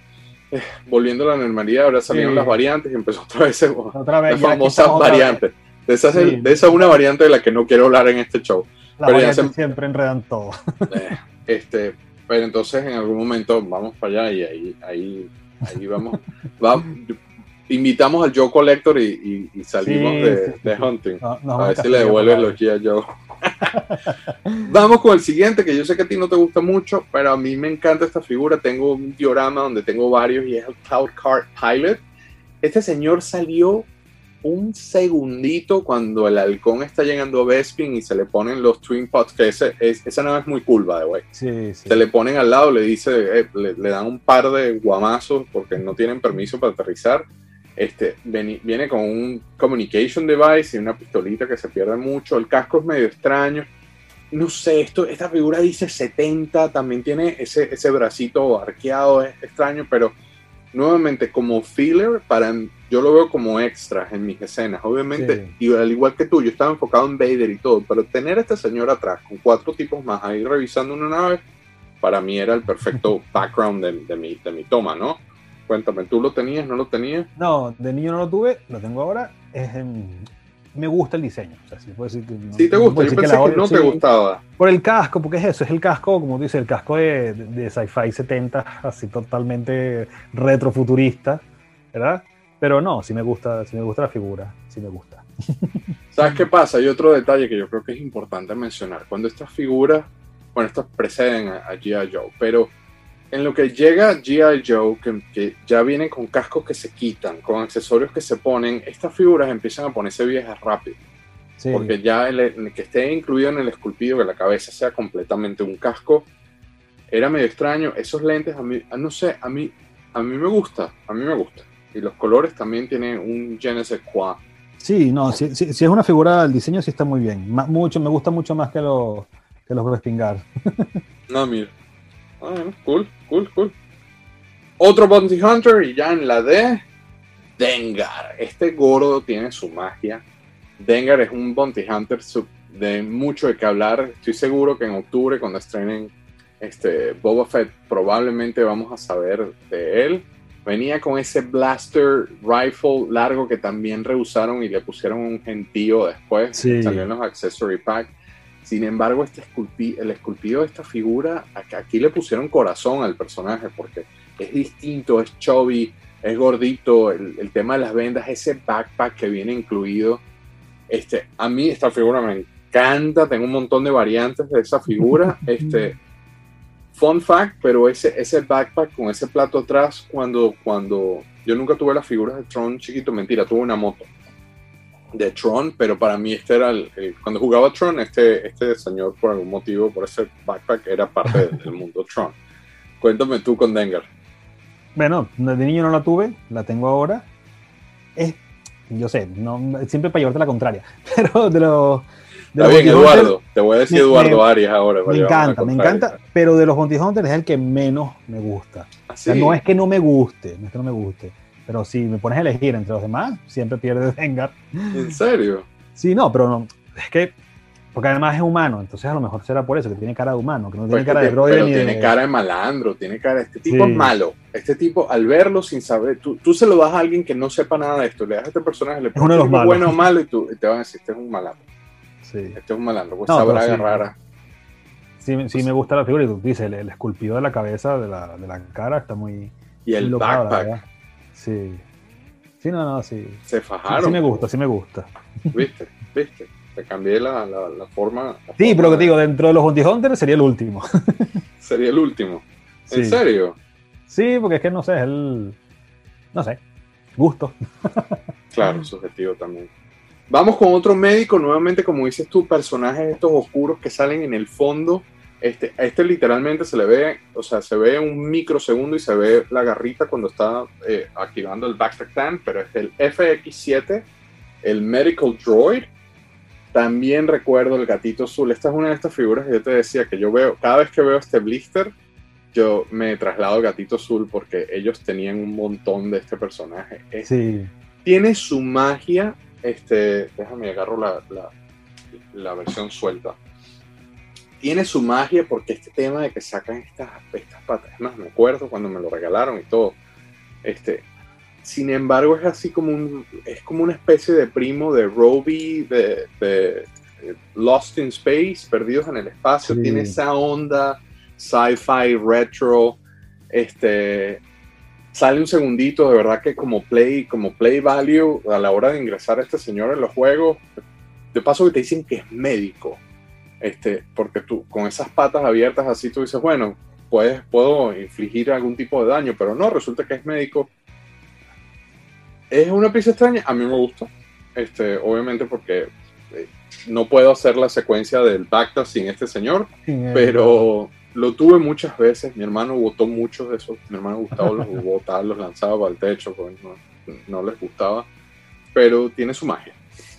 volviendo a la normalidad, ahora salieron las variantes y empezó otra vez, otra vez las famosas variantes. De esa, es una variante de la que no quiero hablar en este show. pero ya siempre enredan todo. Eh, este, pero entonces en algún momento vamos para allá y ahí, ahí, ahí vamos. invitamos al Joe Collector y, salimos de, hunting. a ver si le devuelven los G.I. Joe. Vamos con el siguiente, que yo sé que a ti no te gusta mucho, pero a mí me encanta esta figura. Tengo un diorama donde tengo varios y es el Cloud Card Pilot. Este señor salió un segundito cuando el halcón está llegando a Bespin y se le ponen los Twin Pots, que ese, es, esa nave es muy cool, by the way. Se le ponen al lado, le dice, eh, le, le, dan un par de guamazos porque no tienen permiso para aterrizar este, viene, con un communication device y una pistolita que se pierde mucho. El casco es medio extraño. No sé, esto, esta figura dice 70, también tiene ese, ese bracito arqueado, es extraño, pero nuevamente como filler, para, yo lo veo como extra en mis escenas. Obviamente, y al igual que tú, yo estaba enfocado en Vader y todo, pero tener a este señor atrás con cuatro tipos más ahí revisando una nave, para mí era el perfecto background de, de, mi, de mi toma, ¿no? Cuéntame, ¿tú lo tenías, no lo tenías? No, de niño no lo tuve, lo tengo ahora. Es me gusta el diseño. O sea, sí, puedo decir que no, sí te gusta, yo pensé que, no te gustaba. Por el casco, porque es eso, es el casco, como tú dices, el casco de, de, sci-fi 70, así totalmente retrofuturista, ¿verdad? Pero no, sí me gusta, sí me gusta la figura, sí me gusta. ¿Sabes qué pasa? Hay otro detalle que yo creo que es importante mencionar. Cuando estas figuras, bueno, estas preceden a, a G.I. Joe, pero en lo que llega G.I. Joe, que, ya vienen con cascos que se quitan, con accesorios que se ponen, estas figuras empiezan a ponerse viejas rápido. Porque ya el, que esté incluido en el esculpido, que la cabeza sea completamente un casco, era medio extraño. Esos lentes, a mí, no sé, a mí, a mí me gusta, a mí me gusta. Y los colores también tienen un je ne sais quoi. Sí, no, si, es una figura, el diseño sí está muy bien. mucho, me gusta mucho más que los, que los Respingar. no, mira. Ah, cool, cool, cool. Otro Bounty Hunter y ya en la de Dengar. Este gordo tiene su magia. Dengar es un Bounty Hunter de mucho de qué hablar. Estoy seguro que en octubre, cuando estrenen este, Boba Fett, probablemente vamos a saber de él. Venía con ese blaster rifle largo que también rehusaron y le pusieron un gentío después. Salió en los accessory pack sin embargo, este el esculpido de esta figura, aquí le pusieron corazón al personaje porque es distinto, es chubby, es gordito, el, tema de las vendas, ese backpack que viene incluido. Este, a mí esta figura me encanta, tengo un montón de variantes de esa figura. Este, fun fact, pero ese, ese backpack con ese plato atrás, cuando, cuando yo nunca tuve las figuras de Tron chiquito, mentira, tuve una moto de Tron, pero para mí este era el, cuando jugaba Tron, este, este señor por algún motivo, por ese backpack, era parte del, mundo Tron. Cuéntame tú con Dengar. Bueno, de niño no la tuve, la tengo ahora. Es, yo sé, siempre para llevarte la contraria, pero de los... Está bien, Eduardo, te voy a decir Eduardo Arias ahora. Me encanta, me encanta, pero de los Bounty Hunters es el que menos me gusta. ¿Ah, o sea, no es que no me guste, no es que no me guste pero si me pones a elegir entre los demás, siempre pierdes Dengar. ¿En serio? Sí, no, pero no, es que porque además es humano, entonces a lo mejor será por eso, que tiene cara de humano, que no tiene pues cara de droide pero tiene cara de malandro, tiene cara de este tipo es malo. Este tipo, al verlo sin saber, tú, tú, se lo das a alguien que no sepa nada de esto, le das a este personaje, le pones uno bueno o malo y, tú, te van a decir, este es un malandro. Sí. Este es un malandro, pues no, sabrá agarrar Sí, sí, me gusta la figura y tú dices, el, esculpido de la cabeza, de la, de la cara, está muy... Y el backpack. Sí. Sí, no, no, sí. Se fajaron. Sí, me gusta, sí me gusta. ¿Viste? ¿Viste? Te cambié la, la, forma. sí, pero que te digo, dentro de los Bounty Hunters sería el último. sería el último. ¿En serio? Sí, porque es que no sé, es el. No sé. Gusto. claro, subjetivo también. Vamos con otro médico, nuevamente, como dices tú, personajes estos oscuros que salen en el fondo este, este literalmente se le ve, o sea, se ve un microsegundo y se ve la garrita cuando está eh, activando el backstack tan, pero es el FX7, el Medical Droid. También recuerdo el gatito azul. Esta es una de estas figuras que yo te decía que yo veo, cada vez que veo este blister, yo me traslado al gatito azul porque ellos tenían un montón de este personaje. sí. Tiene su magia. Este, déjame agarro la, la, la versión suelta. Tiene su magia porque este tema de que sacan estas, estas patas, es más, me acuerdo cuando me lo regalaron y todo. Este, sin embargo, es así como un, es como una especie de primo de Roby, de, Lost in Space, Perdidos en el Espacio, tiene esa onda sci-fi retro, este, sale un segundito, de verdad que como play, como play value a la hora de ingresar a este señor en los juegos, de paso que te dicen que es médico, este, porque tú con esas patas abiertas así tú dices, bueno, puedes, puedo infligir algún tipo de daño, pero no, resulta que es médico. Es una pieza extraña, a mí me gusta, este, obviamente porque eh, no puedo hacer la secuencia del Bacta sin este señor, pero lo tuve muchas veces, mi hermano votó muchos de esos, mi hermano Gustavo los botaba, los lanzaba al techo, pues no, no les gustaba, pero tiene su magia.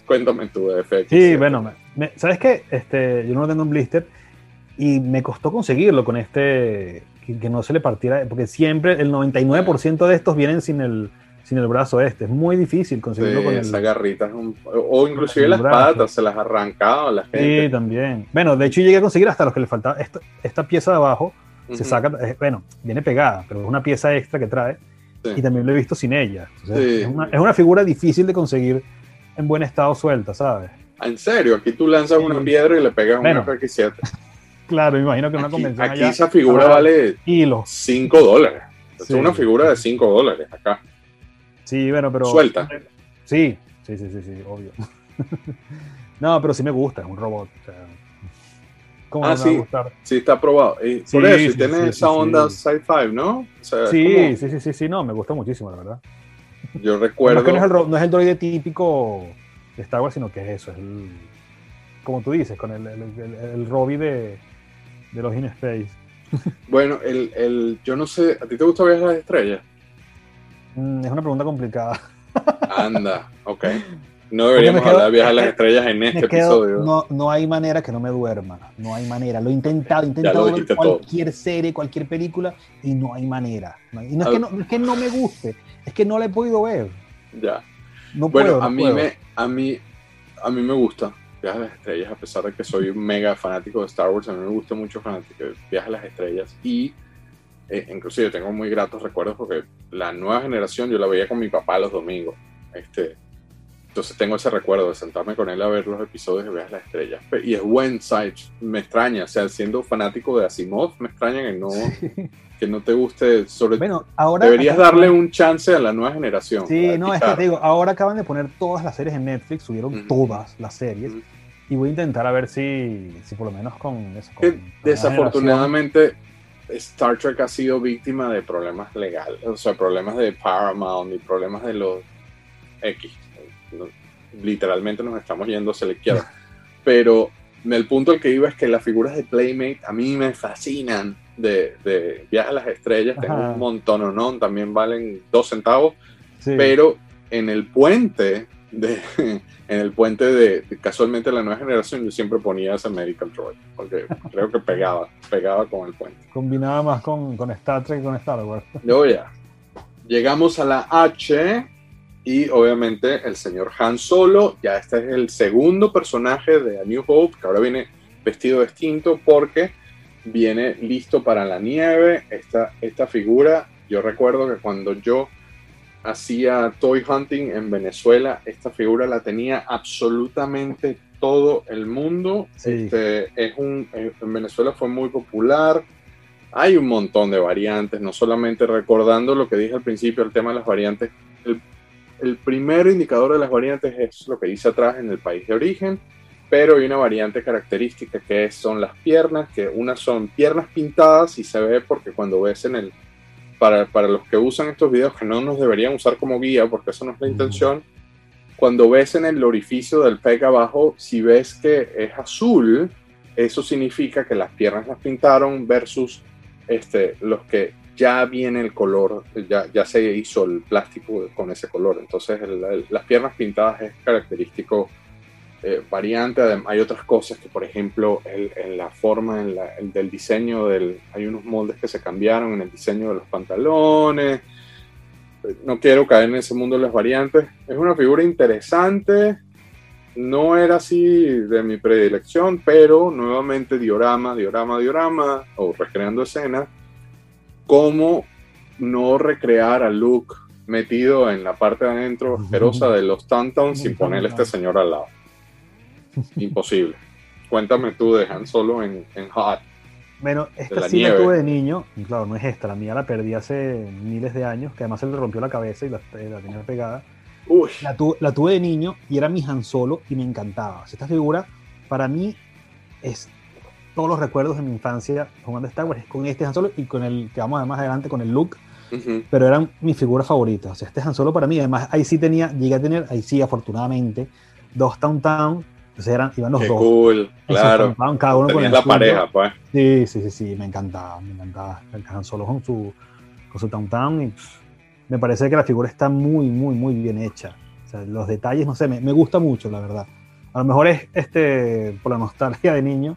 Cuéntame tu efecto. Sí, bueno, ¿sabes qué? Este, yo no tengo un blister y me costó conseguirlo con este, que, no se le partiera, porque siempre el 99% de estos vienen sin el, sin el brazo este. Es muy difícil conseguirlo con esa garrita. o inclusive las patas se las arrancaba la gente. Sí, también. Bueno, de hecho llegué a conseguir hasta los que le faltaba. Esta, esta pieza de abajo se saca, eh, bueno, viene pegada, pero es una pieza extra que trae. Y también lo he visto sin ella. es, una, es, una, figura difícil de conseguir en buen estado suelta, ¿sabes? En serio, aquí tú lanzas una piedra y le pegas un RX7. Claro, me imagino que una convención Aquí esa figura vale 5 dólares. Es una figura de 5 dólares acá. Sí, bueno, pero. Suelta. Sí, sí, sí, sí, sí obvio. no, pero sí me gusta, es un robot. ¿Cómo ah, sí, sí, está aprobado. Y por eso, tiene esa onda sci-fi, ¿no? sí, sí, sí, sí, sí, no, me gusta muchísimo, la verdad. Yo recuerdo. No, es, el, no es el droide típico de Star Wars, sino que es eso, es el, como tú dices, con el, el, el Robbie de, de los In Space. Bueno, el, el, yo no sé, ¿a ti te gusta ver las estrellas? Mm, es una pregunta complicada. Anda, ok. No deberíamos hablar de viajar a las estrellas en este episodio. No, no hay manera que no me duerma. No hay manera. Lo he intentado, he intentado ver cualquier serie, cualquier película y no hay manera. y no es, que no, es que no me guste, es que no la he podido ver. Ya. No bueno, a, mí Me, a, mí, a mí me gusta Viaje a las Estrellas, a pesar de que soy un mega fanático de Star Wars, a mí me gusta mucho fanático a las Estrellas y eh, inclusive tengo muy gratos recuerdos porque la nueva generación yo la veía con mi papá los domingos. Este, entonces tengo ese recuerdo de sentarme con él a ver los episodios de Viaje a las Estrellas. Y es buen site, me extraña, o sea, siendo fanático de Asimov, me extraña que no, que no te guste. Sobre bueno, ahora deberías darle un chance a la nueva generación. Sí, no, es que te digo, ahora acaban de poner todas las series en Netflix, subieron todas las series. Y voy a intentar a ver si, si por lo menos con eso. desafortunadamente, Star Trek ha sido víctima de problemas legales, o sea, problemas de Paramount y problemas de los X. Literalmente nos estamos yendo hacia la izquierda. Pero el punto al que iba es que las figuras de Playmate a mí me fascinan de, de Viaje a las Estrellas. Tengo un montón, ¿no? También valen dos centavos. Pero en el puente de, en el puente de, casualmente la nueva generación yo siempre ponía ese Medical Droid, porque creo que pegaba, pegaba con el puente. Combinaba más con, con Star Trek y con Star Wars. Yo ya. Llegamos a la H y obviamente el señor Han Solo, ya este es el segundo personaje de A New Hope, que ahora viene vestido distinto porque viene listo para la nieve. Esta, esta figura, yo recuerdo que cuando yo hacía toy hunting en Venezuela, esta figura la tenía absolutamente todo el mundo. Este, es un, en Venezuela fue muy popular. Hay un montón de variantes, no solamente recordando lo que dije al principio, el tema de las variantes. El, el primer indicador de las variantes es lo que dice atrás en el país de origen, pero hay una variante característica que son las piernas, que unas son piernas pintadas y se ve porque cuando ves en el, para, para, los que usan estos videos que no nos deberían usar como guía, porque eso no es la intención, cuando ves en el orificio del peg abajo, si ves que es azul, eso significa que las piernas las pintaron versus este, los que ya viene el color, ya, ya se hizo el plástico con ese color. Entonces las piernas pintadas es característico eh, variante. hay otras cosas que, por ejemplo, en la forma en la, el del diseño, del, hay unos moldes que se cambiaron en el diseño de los pantalones. No quiero caer en ese mundo de las variantes. Es una figura interesante. No era así de mi predilección, pero nuevamente diorama, diorama, diorama, o recreando escenas. ¿Cómo no recrear a Luke metido en la parte de adentro asquerosa de los Tantons sin ponerle a este señor al lado? Imposible. Cuéntame tú de Han Solo en, en Hot. Bueno, esta sí la tuve de niño, claro, no es esta, la mía la perdí hace miles de años, que además se le rompió la cabeza y la, tenía pegada. Uy. La, la, tuve de niño y era mi Han Solo y me encantaba. Esta figura, para mí, es todos los recuerdos de mi infancia jugando Star Wars, con este Han Solo y con el que vamos más adelante con el look, pero eran mis figuras favoritas. O sea, este Han Solo para mí, además, ahí sí tenía, llegué a tener, ahí sí, afortunadamente, dos Town Town entonces eran, iban los dos. Cool, claro. Cada uno con la pareja, pues. Sí, sí, sí, sí, me encantaba, me encantaba. Han Solo con su, con su Town y me parece que la figura está muy, muy, muy bien hecha. O sea, los detalles, no sé, me, me gusta mucho, la verdad. A lo mejor es este por la nostalgia de niño,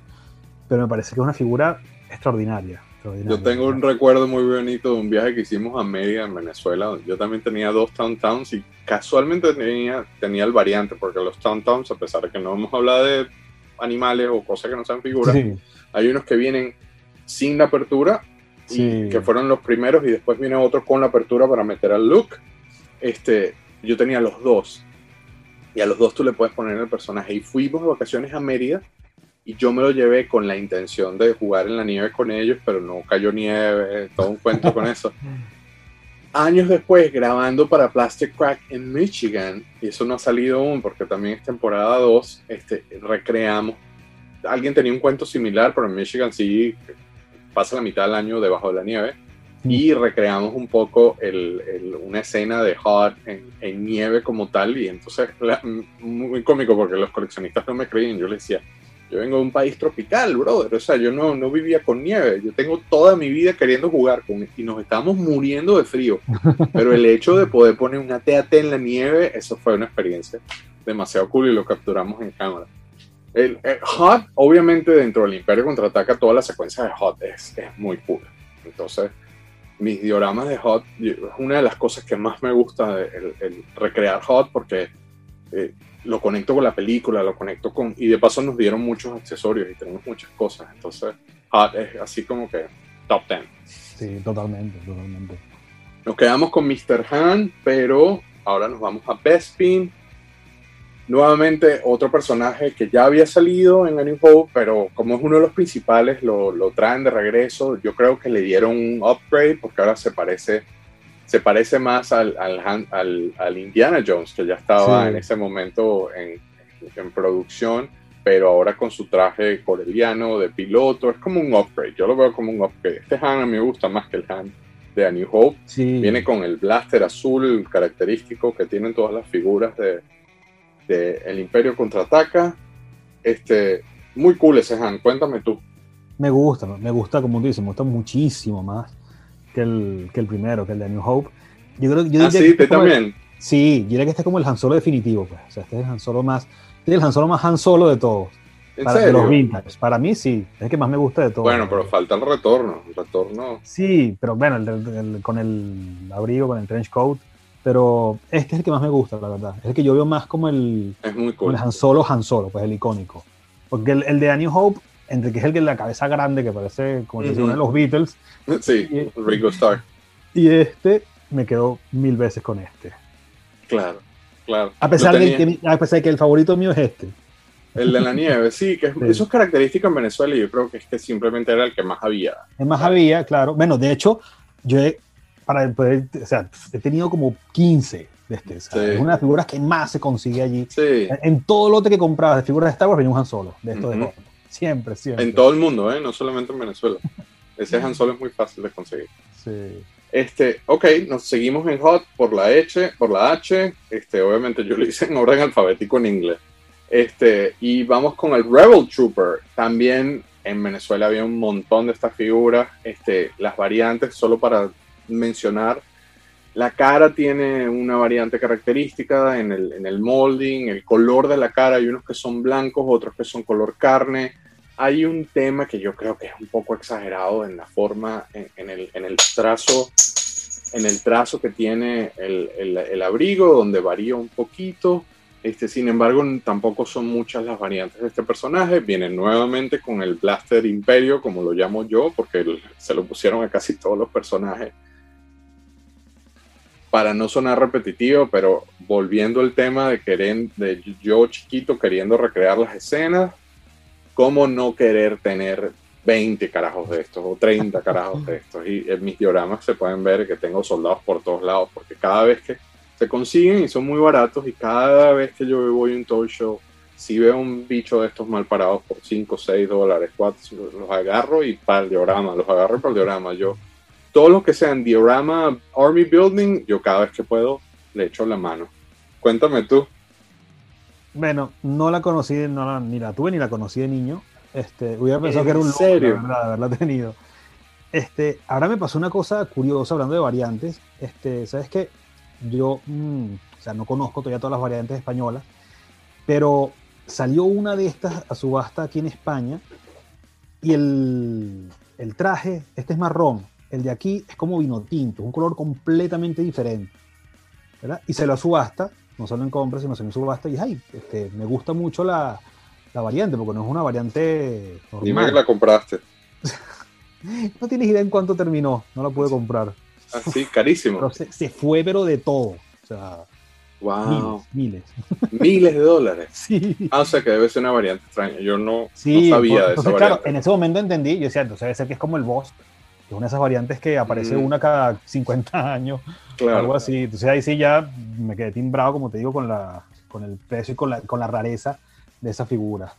pero me parece que es una figura extraordinaria. Yo tengo un recuerdo muy bonito de un viaje que hicimos a Mérida, en Venezuela. Yo también tenía dos Town Towns y casualmente tenía, tenía el variante, porque los Town Towns, a pesar de que no hemos hablado de animales o cosas que no sean figuras, hay unos que vienen sin la apertura, y que fueron los primeros, y después viene otro con la apertura para meter al look. Este, yo tenía los dos. Y a los dos tú le puedes poner el personaje. Y fuimos de vacaciones a Mérida y yo me lo llevé con la intención de jugar en la nieve con ellos, pero no cayó nieve, todo un cuento con eso. Años después, grabando para Plastic Crack en Michigan, y eso no ha salido aún porque también es temporada 2, este, recreamos. Alguien tenía un cuento similar, pero en Michigan sí pasa la mitad del año debajo de la nieve. Y recreamos un poco el, una escena de Hot en, nieve como tal. Y entonces, muy cómico porque los coleccionistas no me creían. Yo les decía, yo vengo de un país tropical, brother. O sea, yo no, no vivía con nieve. Yo tengo toda mi vida queriendo jugar con y nos estamos muriendo de frío. Pero el hecho de poder poner una TAT en la nieve, eso fue una experiencia demasiado cool y lo capturamos en cámara. El, Hot, obviamente, dentro del Imperio contraataca, toda la secuencia de Hot es, es muy cool. Entonces, mis dioramas de Hot es una de las cosas que más me gusta el, recrear Hot porque eh, lo conecto con la película, lo conecto con... Y de paso nos dieron muchos accesorios y tenemos muchas cosas. Entonces, Hot es así como que top 10. Sí, totalmente, totalmente. Nos quedamos con Mr. Han, pero ahora nos vamos a Bespin. Nuevamente, otro personaje que ya había salido en A New Hope, pero como es uno de los principales, lo, lo traen de regreso. Yo creo que le dieron un upgrade porque ahora se parece se parece más al, al, al, Indiana Jones, que ya estaba en ese momento en, en, producción, pero ahora con su traje coreliano de piloto, es como un upgrade, yo lo veo como un upgrade. Este Han a mí me gusta más que el Han de A New Hope, viene con el blaster azul característico que tienen todas las figuras de, de El Imperio Contraataca. Este, muy cool ese Han, cuéntame tú. Me gusta, me gusta, como dices, me gusta muchísimo más que el, que el primero, que el de New Hope. Yo creo, yo ah, sí, este también. sí, yo diría que este es como el Han Solo definitivo, pues. O sea, este es el Han Solo más, este es el Han Solo más Han Solo de todos. para serio? los vintage. Para mí sí, es el que más me gusta de todos. Bueno, pero falta el retorno, el retorno. Sí, pero bueno, el, con el abrigo, con el trench coat, pero este es el que más me gusta, la verdad. Es el que yo veo más como el, es muy cool. el Han Solo, Han Solo, pues el icónico. Porque el, el de A New Hope entre que es el que la cabeza grande, que parece como uh uno de los Beatles. Sí, Ringo Starr. Y este me quedó mil veces con este. Claro, claro. A pesar, de que, a pesar de que el favorito mío es este. El de la nieve, sí, que eso es característico en Venezuela y yo creo que es que simplemente era el que más había. El más había, claro. Bueno, de hecho, yo he, para poder, o sea, he tenido como 15 de este. Es una de las figuras que más se consigue allí. Sí. En, todo lote que comprabas de figuras de Star Wars venía un Han Solo, de esto de Siempre, siempre. En todo el mundo, ¿eh? no solamente en Venezuela. Ese Han Solo es muy fácil de conseguir. Sí. Este, ok, nos seguimos en Hot por la H, por la H. Este, obviamente yo lo hice en orden alfabético en inglés. Este, y vamos con el Rebel Trooper. También en Venezuela había un montón de estas figuras. Este, las variantes, solo para mencionar, la cara tiene una variante característica en el, en el molding, el color de la cara, hay unos que son blancos, otros que son color carne. Hay un tema que yo creo que es un poco exagerado en la forma, en, el, en el, trazo, en el trazo que tiene el, el, abrigo, donde varía un poquito. Este, sin embargo, tampoco son muchas las variantes de este personaje. Viene nuevamente con el Blaster Imperio, como lo llamo yo, porque se lo pusieron a casi todos los personajes para no sonar repetitivo, pero volviendo al tema de, querer, de yo chiquito queriendo recrear las escenas, ¿cómo no querer tener 20 carajos de estos o 30 carajos de estos? Y en mis dioramas se pueden ver que tengo soldados por todos lados, porque cada vez que se consiguen y son muy baratos, y cada vez que yo voy a un toy show, si veo un bicho de estos mal parados por 5, 6 dólares, 4, los agarro y para el diorama, los agarro para el diorama. Yo todo lo que sean diorama, army building, yo cada vez que puedo le echo la mano. Cuéntame tú. Bueno, no la conocí, no ni la tuve ni la conocí de niño. Este, hubiera pensado que era un serio? la verdad, haberla tenido. Este, ahora me pasó una cosa curiosa hablando de variantes. Este, sabes que yo, mm, o sea, no conozco todavía todas las variantes españolas, pero salió una de estas a subasta aquí en España y el, el traje, este es marrón, el de aquí es como vino tinto, un color completamente diferente. ¿verdad? Y se lo subasta, no solo en compra, sino se me subasta y ay, este, me gusta mucho la, la, variante, porque no es una variante normal. Dime que la compraste. no tienes idea en cuánto terminó, no la pude comprar. Ah, sí, carísimo. se, fue, pero de todo. O sea, Wow. Miles. Miles, de dólares. Sí. Ah, o sea que debe ser una variante extraña. Yo no, sabía de esa Claro, en ese momento entendí, yo decía, entonces debe ser que es como el boss, es una de esas variantes que aparece mm. una cada 50 años, claro. algo así. Entonces ahí sí ya me quedé timbrado, como te digo, con, la, con el precio y con la, con la rareza de esa figura.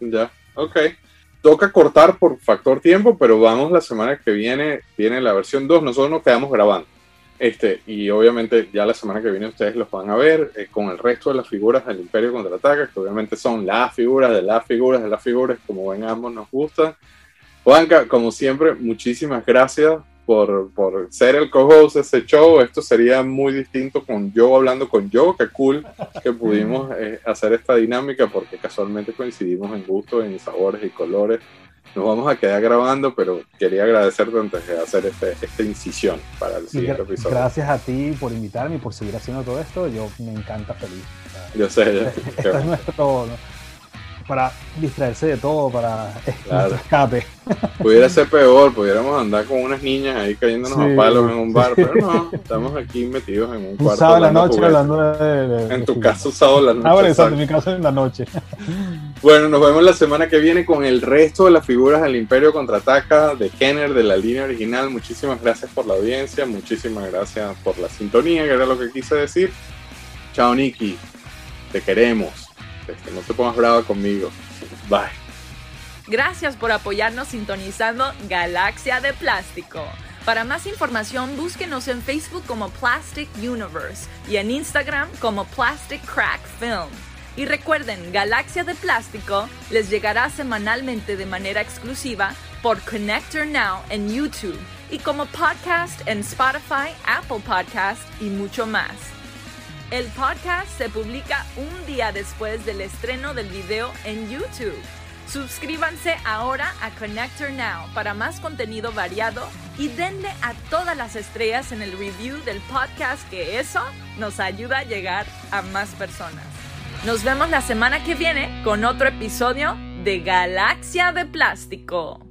Ya, ok. Toca cortar por factor tiempo, pero vamos la semana que viene, viene la versión 2, nosotros nos quedamos grabando. Este, y obviamente ya la semana que viene ustedes los van a ver eh, con el resto de las figuras del Imperio Contraataca, que obviamente son las figuras de las figuras de las figuras, como ven ambos nos gustan. Juanca, como siempre, muchísimas gracias por, por ser el co-host de este show. Esto sería muy distinto con yo hablando con yo. Qué cool que pudimos eh, hacer esta dinámica porque casualmente coincidimos en gustos, en sabores y colores nos vamos a quedar grabando, pero quería agradecerte antes de hacer este, esta incisión para el siguiente episodio. Gracias a ti por invitarme y por seguir haciendo todo esto. Yo me encanta feliz. Yo sé. Esto es nuestro, para distraerse de todo, para claro. escape. Pudiera ser peor, pudiéramos andar con unas niñas ahí cayéndonos a palos en un bar, pero no, estamos aquí metidos en un cuarto. Un sábado la noche hablando de, En tu caso, sábado la noche. Ah, bueno, exacto, en mi caso en la noche. Bueno, nos vemos la semana que viene con el resto de las figuras del Imperio Contraataca, de Kenner, de la línea original. Muchísimas gracias por la audiencia, muchísimas gracias por la sintonía, que era lo que quise decir. Chao, Nikki. Te queremos. Este, no te pongas brava conmigo. Bye. Gracias por apoyarnos sintonizando Galaxia de Plástico. Para más información, búsquenos en Facebook como Plastic Universe y en Instagram como Plastic Crack Film. Y recuerden, Galaxia de Plástico les llegará semanalmente de manera exclusiva por Connector Now en YouTube y como podcast en Spotify, Apple Podcast y mucho más. El podcast se publica un día después del estreno del video en YouTube. Suscríbanse ahora a Connector Now para más contenido variado y denle a todas las estrellas en el review del podcast que eso nos ayuda a llegar a más personas. Nos vemos la semana que viene con otro episodio de Galaxia de Plástico.